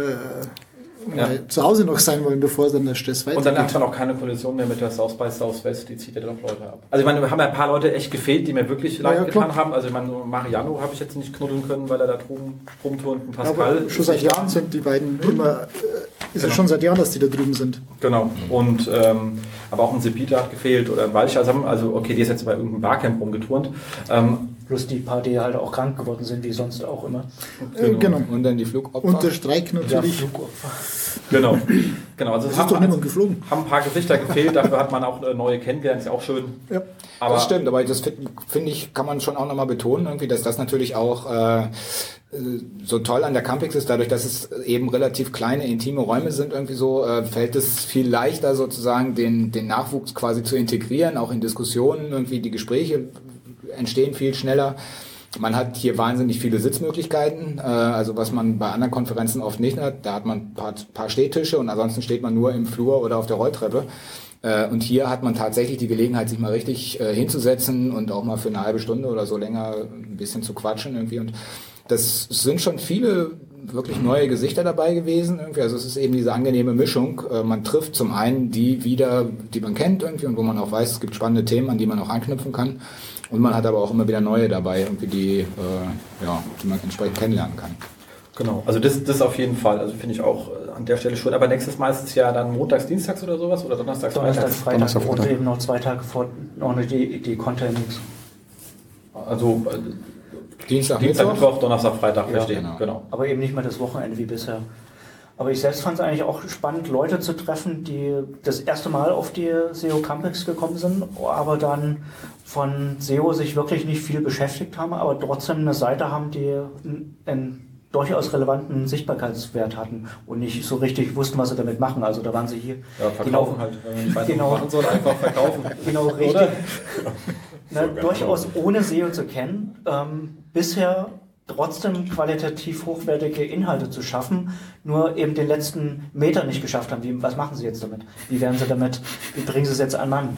Speaker 7: mal zu Hause noch sein wollen, bevor dann der Stress
Speaker 2: Und dann hat
Speaker 7: weitergeht.
Speaker 2: man auch keine Kollision mehr mit der South by Southwest, die zieht ja doch Leute ab. Also ich meine, wir haben ja ein paar Leute echt gefehlt, die mir wirklich leid
Speaker 7: ja,
Speaker 2: getan
Speaker 7: klar.
Speaker 2: haben. Also ich meine, Mariano habe ich jetzt nicht knuddeln können, weil er da drüben rumturnt und
Speaker 7: Aber
Speaker 2: Pascal.
Speaker 7: schon seit Jahren sind die beiden immer, äh, ist ja schon seit Jahren, dass die da drüben sind.
Speaker 2: Genau. Und ähm, aber auch ein Sepita hat gefehlt oder ein Walch. Also, also okay, die ist jetzt bei irgendeinem Barcamp rumgeturnt. Ähm,
Speaker 4: Plus die paar, die halt auch krank geworden sind, wie sonst auch immer.
Speaker 7: Äh, genau.
Speaker 5: Und dann die Flugopfer.
Speaker 7: Und der Streik natürlich.
Speaker 2: genau. genau. Also es
Speaker 7: ist doch niemand geflogen.
Speaker 2: haben ein paar Gesichter gefehlt, dafür hat man auch äh, neue kennengelernt, ist ja auch schön.
Speaker 7: Ja.
Speaker 2: Aber
Speaker 5: das stimmt, aber das finde find ich, kann man schon auch nochmal betonen, irgendwie, dass das natürlich auch äh, so toll an der Campix ist, dadurch, dass es eben relativ kleine, intime Räume sind, irgendwie so, äh, fällt es viel leichter sozusagen, den, den Nachwuchs quasi zu integrieren, auch in Diskussionen, irgendwie die Gespräche entstehen viel schneller. Man hat hier wahnsinnig viele Sitzmöglichkeiten, äh, also was man bei anderen Konferenzen oft nicht hat. Da hat man ein paar, paar Stehtische und ansonsten steht man nur im Flur oder auf der Rolltreppe. Äh, und hier hat man tatsächlich die Gelegenheit, sich mal richtig äh, hinzusetzen und auch mal für eine halbe Stunde oder so länger ein bisschen zu quatschen irgendwie. Und das sind schon viele wirklich neue Gesichter dabei gewesen irgendwie. Also es ist eben diese angenehme Mischung. Äh, man trifft zum einen die wieder, die man kennt irgendwie und wo man auch weiß, es gibt spannende Themen, an die man auch anknüpfen kann. Und man hat aber auch immer wieder neue dabei, irgendwie die, äh, ja, die man entsprechend kennenlernen kann.
Speaker 2: Genau, also das, das auf jeden Fall. Also finde ich auch äh, an der Stelle schön. Aber nächstes Mal ist es ja dann montags, dienstags oder sowas oder donnerstags,
Speaker 4: Donnerstag,
Speaker 2: freitags.
Speaker 4: Freitag
Speaker 6: Donnerstag,
Speaker 4: und
Speaker 6: Freitag.
Speaker 4: eben noch zwei Tage vor noch eine die, die Content
Speaker 2: Also äh,
Speaker 5: Dienstag,
Speaker 2: Dienstag,
Speaker 5: Mittwoch.
Speaker 2: Mittwoch, Donnerstag, Freitag,
Speaker 4: Ja,
Speaker 2: verstehe.
Speaker 5: genau.
Speaker 2: genau.
Speaker 4: aber eben nicht mehr das Wochenende wie bisher. Aber ich selbst fand es eigentlich auch spannend, Leute zu treffen, die das erste Mal auf die SEO Campix gekommen sind, aber dann von SEO sich wirklich nicht viel beschäftigt haben, aber trotzdem eine Seite haben, die einen, durchaus relevanten Sichtbarkeitswert hatten und nicht so richtig wussten, was sie damit machen. Also da waren sie hier
Speaker 2: Ja, verkaufen halt. Wenn man
Speaker 4: Genau.
Speaker 2: machen soll, einfach verkaufen. (laughs)
Speaker 4: Genau, richtig. (laughs)
Speaker 2: Oder?
Speaker 4: Ne, durchaus ohne SEO zu kennen, ähm, bisher trotzdem qualitativ hochwertige Inhalte zu schaffen, nur eben den letzten Meter nicht geschafft haben. Wie, was machen sie jetzt damit? Wie werden sie damit, wie bringen sie es jetzt an Mann?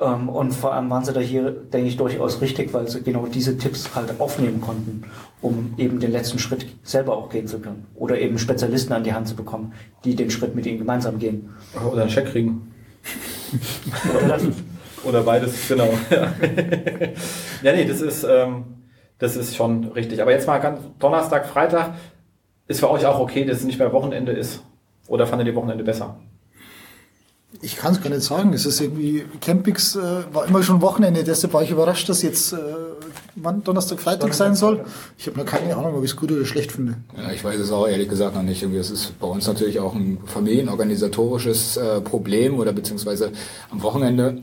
Speaker 4: Ähm, und vor allem waren sie da hier, denke ich, durchaus richtig, weil sie genau diese Tipps halt aufnehmen konnten, um eben den letzten Schritt selber auch gehen zu können. Oder eben Spezialisten an die Hand zu bekommen, die den Schritt mit ihnen gemeinsam gehen.
Speaker 2: Oder einen Scheck kriegen.
Speaker 4: Oder
Speaker 2: Oder beides, genau. (laughs) ja, nee, das ist, ähm, das ist schon richtig. Aber jetzt mal ganz Donnerstag, Freitag ist für euch auch okay, dass es nicht mehr Wochenende ist. Oder fandet ihr Wochenende besser?
Speaker 7: Ich kann es gar nicht sagen. Es ist irgendwie, Campix äh, war immer schon Wochenende, deshalb war ich überrascht, dass jetzt äh, wann Donnerstag, Freitag sein soll. Ich habe noch keine Ahnung, ob ich es gut oder schlecht finde.
Speaker 5: Ja, ich weiß es auch ehrlich gesagt noch nicht. Irgendwie, es ist bei uns natürlich auch ein familienorganisatorisches äh, Problem oder beziehungsweise am Wochenende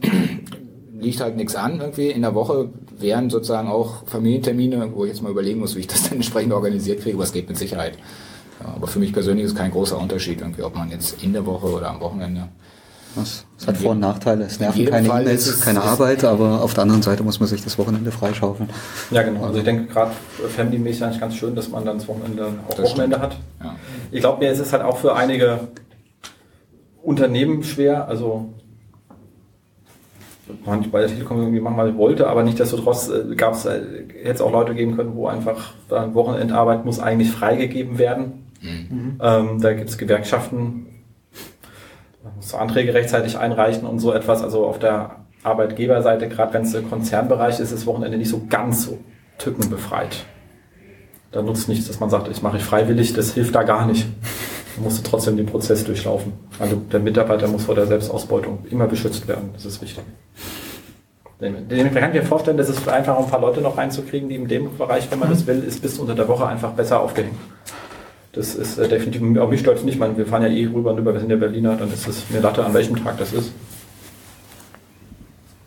Speaker 5: liegt halt nichts an irgendwie. In der Woche wären sozusagen auch Familientermine, wo ich jetzt mal überlegen muss, wie ich das dann entsprechend organisiert kriege, was geht mit Sicherheit. Ja, aber für mich persönlich ist kein großer Unterschied irgendwie, ob man jetzt in der Woche oder am Wochenende.
Speaker 6: Das, das hat Vor- und Nachteile. Es nerven keine
Speaker 5: Fall
Speaker 6: E-Mails,
Speaker 5: ist es-
Speaker 6: keine
Speaker 5: ist-
Speaker 6: Arbeit, aber auf der anderen Seite muss man sich das Wochenende freischaufeln.
Speaker 2: Ja, genau. Also ich denke gerade family-mäßig eigentlich ganz schön, dass man dann das Wochenende auch
Speaker 5: Das
Speaker 2: Wochenende
Speaker 5: stimmt.
Speaker 2: hat.
Speaker 5: Ja.
Speaker 2: Ich glaube mir, es ist halt auch für einige Unternehmen schwer, also man nicht bei der Telekom irgendwie machen, was ich wollte, aber nichtsdestotrotz äh, gab es, äh, hätte es auch Leute geben können, wo einfach dann Wochenendarbeit muss eigentlich freigegeben werden. Ähm, da gibt es Gewerkschaften, man muss Anträge rechtzeitig einreichen und so etwas. Also auf der Arbeitgeberseite, gerade wenn es der Konzernbereich ist, ist das Wochenende nicht so ganz so tückenbefreit. Da nutzt nichts, dass man sagt, ich mache ich freiwillig, das hilft da gar nicht. Musst du trotzdem den Prozess durchlaufen. Also der Mitarbeiter muss vor der Selbstausbeutung immer beschützt werden. Das ist wichtig. Dem kann mir vorstellen, dass es einfach ein paar Leute noch reinzukriegen, die in dem Bereich, wenn man das will, ist bis unter der Woche einfach besser aufgehängt. Das ist äh, definitiv, auch mich stolz nicht, man, wir fahren ja eh rüber und rüber, wir sind ja Berliner, dann ist es mir Latte, an welchem Tag das ist.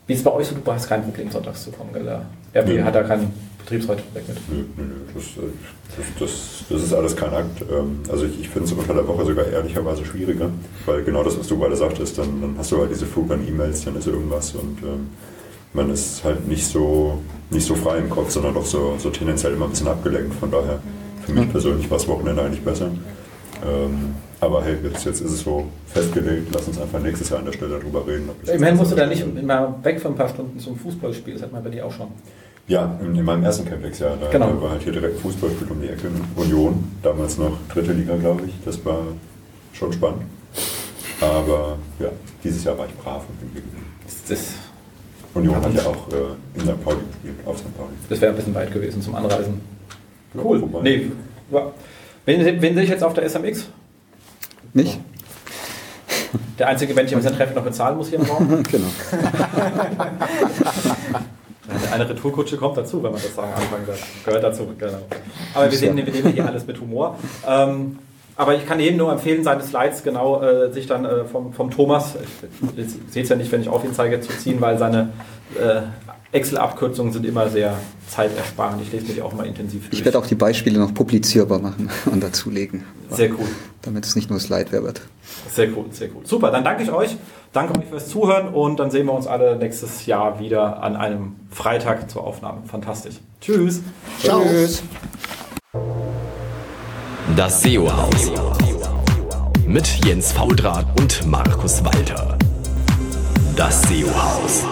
Speaker 2: Wie ist es bei euch so? Du hast kein Problem, sonntags zu kommen, gell? RP ja. hat da keinen Betriebsrat weg mit.
Speaker 8: Nö, nö, nö. Das, das, das, das, ist alles kein Akt. Ähm, also ich, ich finde es unter der Woche sogar ehrlicherweise schwieriger, weil genau das, was du gerade sagtest, dann, dann hast du halt diese Flug an E-Mails, dann ist irgendwas und ähm, man ist halt nicht so, nicht so frei im Kopf, sondern doch so, so tendenziell immer ein bisschen abgelenkt. Von daher, für mich persönlich war das Wochenende eigentlich besser. Ähm, aber hey, jetzt, jetzt ist es so festgelegt, lass uns einfach nächstes Jahr an der Stelle darüber reden.
Speaker 2: Immerhin musst du da nicht immer weg für ein paar Stunden zum Fußballspiel, das hat man bei dir auch schon.
Speaker 8: Ja, in, in meinem ersten Campix, ja. Da, genau. da war halt hier direkt Fußballspiel um die Ecke. Union, damals noch dritte Liga, glaube ich. Das war schon spannend. Aber ja, dieses Jahr war ich brav und bin geblieben. Das Union hat ja auch äh, in St. Pauli gespielt, auf St. Pauli.
Speaker 2: Das wäre ein bisschen weit gewesen zum Anreisen. Cool. Ja, nee, wen, wen sehe ich jetzt auf der SMX?
Speaker 6: Mich?
Speaker 2: Der einzige, wenn ich ein Treffen noch bezahlen muss hier im Raum. (laughs)
Speaker 6: genau. (laughs)
Speaker 2: Eine Retourkutsche kommt dazu, wenn man das sagen anfangen darf. Gehört dazu, genau. Aber wir sehen, wir nehmen hier alles mit Humor. Ähm, aber ich kann jedem nur empfehlen, seine Slides genau äh, sich dann äh, vom, vom Thomas, ich, seht es ja nicht, wenn ich auf ihn zeige, zu ziehen, weil seine äh, Excel-Abkürzungen sind immer sehr zeitersparend. Ich lese mich auch mal intensiv
Speaker 6: durch. Ich werde auch die Beispiele noch publizierbar machen (laughs) und dazulegen.
Speaker 2: Sehr cool.
Speaker 6: Damit es nicht nur Slideware wird.
Speaker 2: Sehr cool, sehr cool. Super, dann danke ich euch. Danke euch fürs Zuhören und dann sehen wir uns alle nächstes Jahr wieder an einem Freitag zur Aufnahme. Fantastisch. Tschüss.
Speaker 7: Ciao. Tschüss.
Speaker 1: Das SEO-Haus. Mit Jens Faudrat und Markus Walter. Das SEO-Haus.